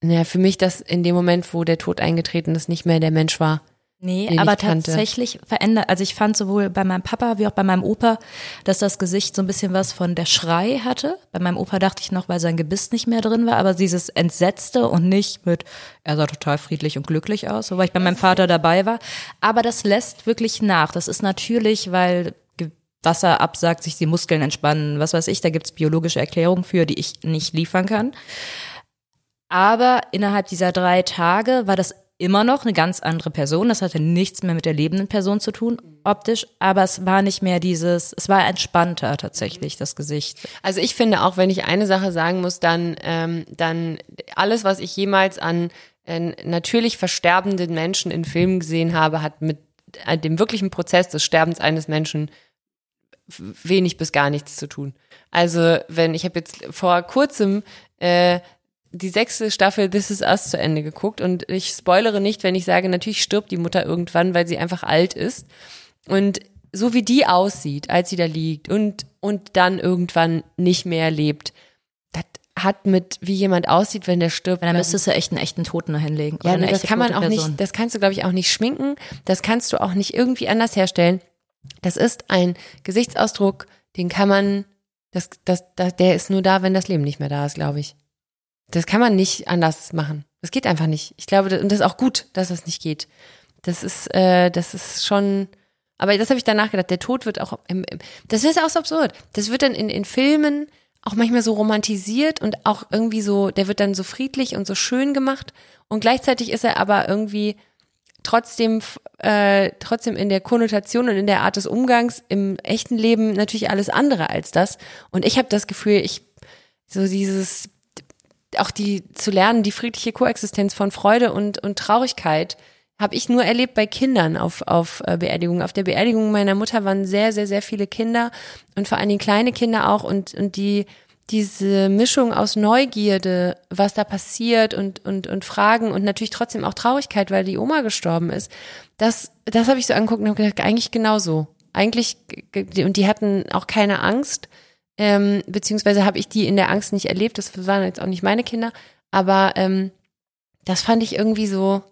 naja, für mich das in dem Moment, wo der Tod eingetreten ist, nicht mehr der Mensch war,
Nee, aber tatsächlich verändert, also ich fand sowohl bei meinem Papa wie auch bei meinem Opa, dass das Gesicht so ein bisschen was von der Schrei hatte. Bei meinem Opa dachte ich noch, weil sein Gebiss nicht mehr drin war, aber dieses Entsetzte und nicht mit, er sah total friedlich und glücklich aus, so weil ich bei meinem Vater dabei war. Aber das lässt wirklich nach. Das ist natürlich, weil Wasser absagt, sich die Muskeln entspannen, was weiß ich, da gibt's biologische Erklärungen für, die ich nicht liefern kann. Aber innerhalb dieser drei Tage war das immer noch eine ganz andere Person. Das hatte nichts mehr mit der lebenden Person zu tun, optisch, aber es war nicht mehr dieses, es war entspannter tatsächlich, das Gesicht.
Also ich finde auch, wenn ich eine Sache sagen muss, dann, ähm, dann alles, was ich jemals an natürlich versterbenden Menschen in Filmen gesehen habe, hat mit äh, dem wirklichen Prozess des Sterbens eines Menschen wenig bis gar nichts zu tun. Also wenn ich habe jetzt vor kurzem äh, die sechste Staffel This Is Us zu Ende geguckt und ich spoilere nicht, wenn ich sage, natürlich stirbt die Mutter irgendwann, weil sie einfach alt ist. Und so wie die aussieht, als sie da liegt und, und dann irgendwann nicht mehr lebt, das hat mit, wie jemand aussieht, wenn der stirbt.
Dann müsstest du echt einen echten Toten hinlegen.
Ja, nee, das kann man auch Person. nicht, das kannst du, glaube ich, auch nicht schminken. Das kannst du auch nicht irgendwie anders herstellen. Das ist ein Gesichtsausdruck, den kann man, das, das, das, der ist nur da, wenn das Leben nicht mehr da ist, glaube ich. Das kann man nicht anders machen. Das geht einfach nicht. Ich glaube, und das ist auch gut, dass das nicht geht. Das ist, äh, das ist schon. Aber das habe ich danach gedacht. Der Tod wird auch. Im, im, das ist auch so absurd. Das wird dann in, in Filmen auch manchmal so romantisiert und auch irgendwie so. Der wird dann so friedlich und so schön gemacht und gleichzeitig ist er aber irgendwie trotzdem äh, trotzdem in der Konnotation und in der Art des Umgangs im echten Leben natürlich alles andere als das. Und ich habe das Gefühl, ich so dieses auch die zu lernen, die friedliche Koexistenz von Freude und, und Traurigkeit, habe ich nur erlebt bei Kindern auf, auf äh, Beerdigungen. Auf der Beerdigung meiner Mutter waren sehr, sehr, sehr viele Kinder und vor allen Dingen kleine Kinder auch und, und die, diese Mischung aus Neugierde, was da passiert und, und, und Fragen und natürlich trotzdem auch Traurigkeit, weil die Oma gestorben ist, das, das habe ich so angeguckt und habe gedacht, eigentlich genauso. Eigentlich, und die hatten auch keine Angst ähm, beziehungsweise habe ich die in der Angst nicht erlebt. Das waren jetzt auch nicht meine Kinder. Aber ähm, das fand ich irgendwie so,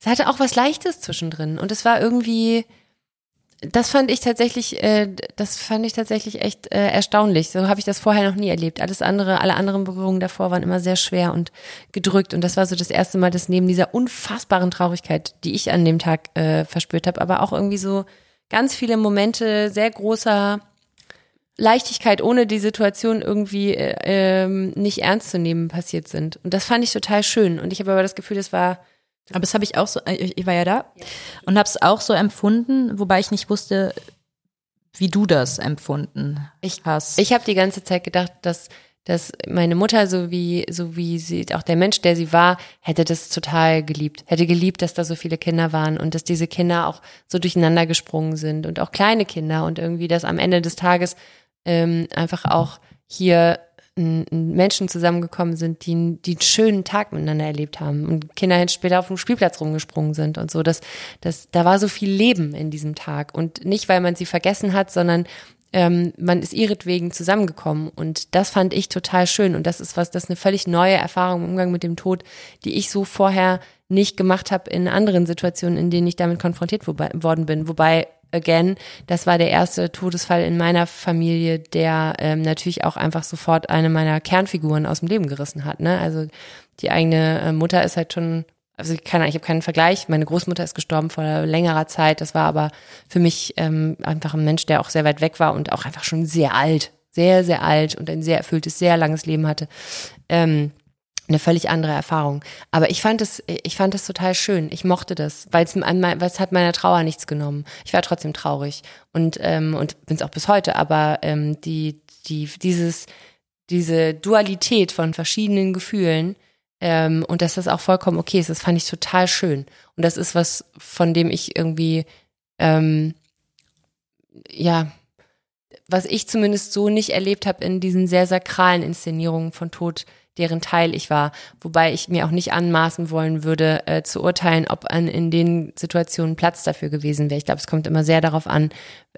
es hatte auch was Leichtes zwischendrin. Und es war irgendwie, das fand ich tatsächlich, äh, das fand ich tatsächlich echt äh, erstaunlich. So habe ich das vorher noch nie erlebt. Alles andere, alle anderen Berührungen davor waren immer sehr schwer und gedrückt. Und das war so das erste Mal, dass neben dieser unfassbaren Traurigkeit, die ich an dem Tag äh, verspürt habe, aber auch irgendwie so ganz viele Momente sehr großer Leichtigkeit, ohne die Situation irgendwie äh, ähm, nicht ernst zu nehmen, passiert sind. Und das fand ich total schön. Und ich habe aber das Gefühl, das war.
Aber das habe ich auch so, äh, ich war ja da und habe es auch so empfunden, wobei ich nicht wusste, wie du das empfunden
ich, hast. Ich habe die ganze Zeit gedacht, dass dass meine Mutter, so wie, so wie sie, auch der Mensch, der sie war, hätte das total geliebt. Hätte geliebt, dass da so viele Kinder waren und dass diese Kinder auch so durcheinander gesprungen sind und auch kleine Kinder und irgendwie, dass am Ende des Tages ähm, einfach auch hier Menschen zusammengekommen sind, die, die einen schönen Tag miteinander erlebt haben und Kinder später auf dem Spielplatz rumgesprungen sind und so. Das, das, da war so viel Leben in diesem Tag und nicht, weil man sie vergessen hat, sondern ähm, man ist ihretwegen zusammengekommen und das fand ich total schön und das ist was, das ist eine völlig neue Erfahrung im Umgang mit dem Tod, die ich so vorher nicht gemacht habe in anderen Situationen, in denen ich damit konfrontiert worden bin. Wobei again. Das war der erste Todesfall in meiner Familie, der ähm, natürlich auch einfach sofort eine meiner Kernfiguren aus dem Leben gerissen hat. Ne? Also die eigene äh, Mutter ist halt schon, also ich, kann, ich habe keinen Vergleich. Meine Großmutter ist gestorben vor längerer Zeit. Das war aber für mich ähm, einfach ein Mensch, der auch sehr weit weg war und auch einfach schon sehr alt, sehr, sehr alt und ein sehr erfülltes, sehr langes Leben hatte. Ähm, eine völlig andere Erfahrung. Aber ich fand es, ich fand es total schön. Ich mochte das, weil es, weil es hat meiner Trauer nichts genommen. Ich war trotzdem traurig und ähm, und bin es auch bis heute. Aber ähm, die die dieses diese Dualität von verschiedenen Gefühlen ähm, und dass das auch vollkommen okay ist, das fand ich total schön. Und das ist was, von dem ich irgendwie ähm, ja was ich zumindest so nicht erlebt habe in diesen sehr sakralen Inszenierungen von Tod deren Teil ich war. Wobei ich mir auch nicht anmaßen wollen würde, äh, zu urteilen, ob an, in den Situationen Platz dafür gewesen wäre. Ich glaube, es kommt immer sehr darauf an,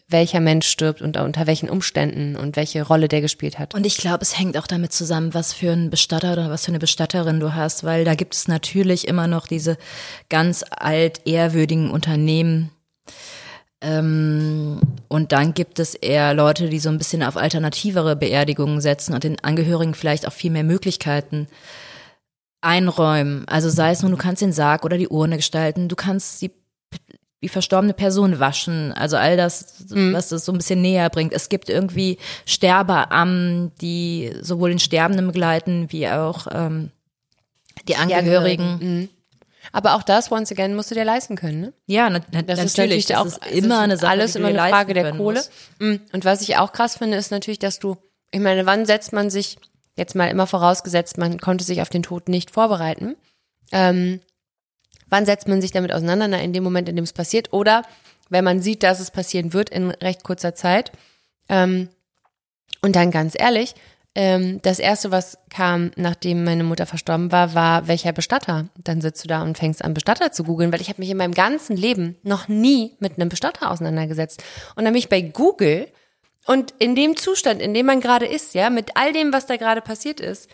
welcher Mensch stirbt und unter welchen Umständen und welche Rolle der gespielt hat.
Und ich glaube, es hängt auch damit zusammen, was für ein Bestatter oder was für eine Bestatterin du hast, weil da gibt es natürlich immer noch diese ganz alt ehrwürdigen Unternehmen, ähm, und dann gibt es eher Leute, die so ein bisschen auf alternativere Beerdigungen setzen und den Angehörigen vielleicht auch viel mehr Möglichkeiten einräumen. Also sei es nun, du kannst den Sarg oder die Urne gestalten, du kannst die, die verstorbene Person waschen, also all das, mhm. was es so ein bisschen näher bringt. Es gibt irgendwie Sterbeammen, die sowohl den Sterbenden begleiten, wie auch ähm, die Angehörigen. Die Angehörigen. Mhm.
Aber auch das, once again, musst du dir leisten können, ne?
Ja, na, na, das natürlich. Ist auch ist immer eine Sache,
alles immer eine Frage der Kohle. Musst. Mm. Und was ich auch krass finde, ist natürlich, dass du, ich meine, wann setzt man sich, jetzt mal immer vorausgesetzt, man konnte sich auf den Tod nicht vorbereiten, ähm, wann setzt man sich damit auseinander? Na, in dem Moment, in dem es passiert. Oder wenn man sieht, dass es passieren wird in recht kurzer Zeit. Ähm, und dann ganz ehrlich, ähm, das erste, was kam, nachdem meine Mutter verstorben war, war welcher Bestatter. Dann sitzt du da und fängst an, Bestatter zu googeln, weil ich habe mich in meinem ganzen Leben noch nie mit einem Bestatter auseinandergesetzt. Und dann bin bei Google und in dem Zustand, in dem man gerade ist, ja, mit all dem, was da gerade passiert ist,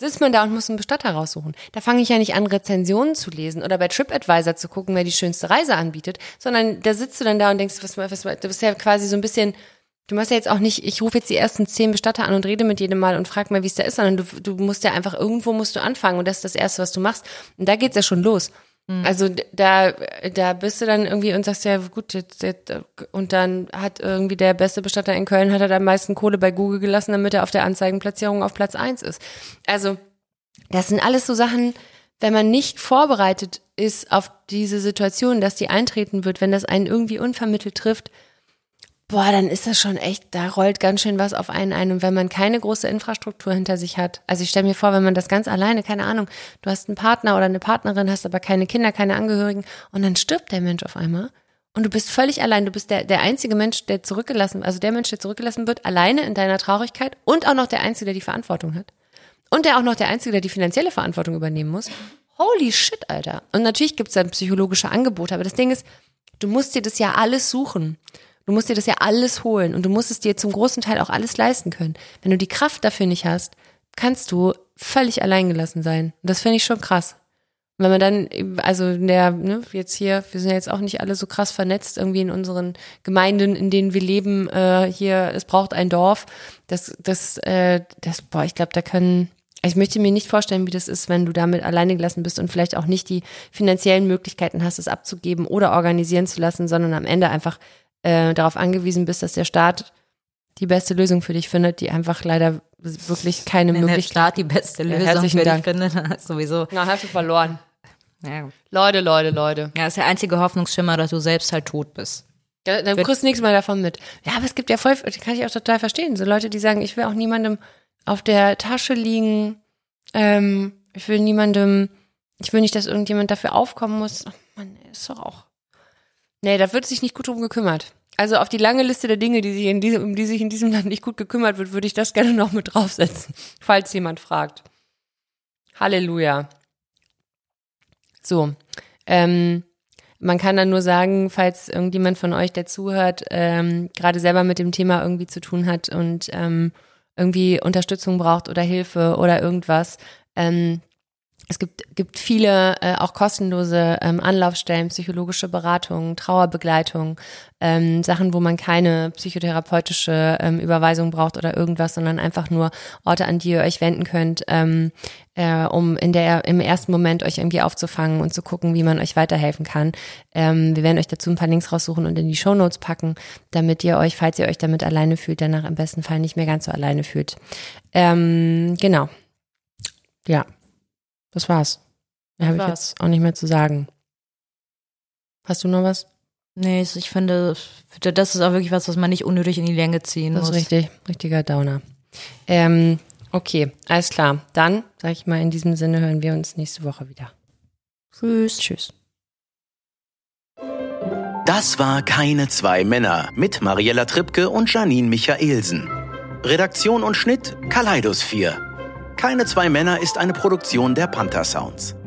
sitzt man da und muss einen Bestatter raussuchen. Da fange ich ja nicht an, Rezensionen zu lesen oder bei TripAdvisor zu gucken, wer die schönste Reise anbietet, sondern da sitzt du dann da und denkst, was, was du bist ja quasi so ein bisschen Du machst ja jetzt auch nicht, ich rufe jetzt die ersten zehn Bestatter an und rede mit jedem Mal und frag mal, wie es da ist, sondern du, du musst ja einfach irgendwo musst du anfangen und das ist das Erste, was du machst. Und da geht's ja schon los. Mhm. Also da, da bist du dann irgendwie und sagst ja, gut, jetzt, jetzt, und dann hat irgendwie der beste Bestatter in Köln, hat er da am meisten Kohle bei Google gelassen, damit er auf der Anzeigenplatzierung auf Platz eins ist. Also, das sind alles so Sachen, wenn man nicht vorbereitet ist auf diese Situation, dass die eintreten wird, wenn das einen irgendwie unvermittelt trifft, boah, dann ist das schon echt, da rollt ganz schön was auf einen ein. Und wenn man keine große Infrastruktur hinter sich hat, also ich stelle mir vor, wenn man das ganz alleine, keine Ahnung, du hast einen Partner oder eine Partnerin, hast aber keine Kinder, keine Angehörigen und dann stirbt der Mensch auf einmal. Und du bist völlig allein. Du bist der, der einzige Mensch, der zurückgelassen, also der Mensch, der zurückgelassen wird, alleine in deiner Traurigkeit und auch noch der Einzige, der die Verantwortung hat. Und der auch noch der Einzige, der die finanzielle Verantwortung übernehmen muss. Holy shit, Alter. Und natürlich gibt es dann psychologische Angebote, aber das Ding ist, du musst dir das ja alles suchen. Du musst dir das ja alles holen und du musst es dir zum großen Teil auch alles leisten können. Wenn du die Kraft dafür nicht hast, kannst du völlig alleingelassen sein. Und das finde ich schon krass. Wenn man dann, also der, ne, jetzt hier, wir sind ja jetzt auch nicht alle so krass vernetzt irgendwie in unseren Gemeinden, in denen wir leben, äh, hier, es braucht ein Dorf. Das, das, äh, das, boah, ich glaube, da können, ich möchte mir nicht vorstellen, wie das ist, wenn du damit alleine gelassen bist und vielleicht auch nicht die finanziellen Möglichkeiten hast, es abzugeben oder organisieren zu lassen, sondern am Ende einfach äh, darauf angewiesen bist, dass der Staat die beste Lösung für dich findet, die einfach leider wirklich keine Wenn Möglichkeit.
Der Staat die beste Lösung ja, für Dank. dich findet, sowieso.
Na, hast du verloren. Ja. Leute, Leute, Leute.
Ja, das ist der einzige Hoffnungsschimmer, dass du selbst halt tot bist.
Ja, dann kriegst du nichts mehr davon mit. Ja, aber es gibt ja voll, das kann ich auch total verstehen. So Leute, die sagen, ich will auch niemandem auf der Tasche liegen, ähm, ich will niemandem, ich will nicht, dass irgendjemand dafür aufkommen muss. Ach man, ist doch auch Nee, da wird sich nicht gut drum gekümmert. Also auf die lange Liste der Dinge, die sich in diesem, um die sich in diesem Land nicht gut gekümmert wird, würde ich das gerne noch mit draufsetzen, falls jemand fragt. Halleluja. So, ähm, man kann dann nur sagen, falls irgendjemand von euch, der zuhört, ähm, gerade selber mit dem Thema irgendwie zu tun hat und ähm, irgendwie Unterstützung braucht oder Hilfe oder irgendwas, ähm, es gibt, gibt viele äh, auch kostenlose ähm, Anlaufstellen, psychologische Beratungen, Trauerbegleitung, ähm, Sachen, wo man keine psychotherapeutische ähm, Überweisung braucht oder irgendwas, sondern einfach nur Orte, an die ihr euch wenden könnt, ähm, äh, um in der im ersten Moment euch irgendwie aufzufangen und zu gucken, wie man euch weiterhelfen kann. Ähm, wir werden euch dazu ein paar Links raussuchen und in die Show Notes packen, damit ihr euch, falls ihr euch damit alleine fühlt, danach im besten Fall nicht mehr ganz so alleine fühlt. Ähm, genau. Ja. Das war's. Mehr habe ich jetzt auch nicht mehr zu sagen. Hast du noch was?
Nee, ich finde, das ist auch wirklich was, was man nicht unnötig in die Länge ziehen
Das
muss.
ist richtig, richtiger Downer. Ähm, okay, alles klar. Dann, sag ich mal, in diesem Sinne hören wir uns nächste Woche wieder.
Tschüss.
Tschüss.
Das war Keine zwei Männer mit Mariella Trippke und Janine Michaelsen. Redaktion und Schnitt Kaleidos 4. Keine zwei Männer ist eine Produktion der Panther Sounds.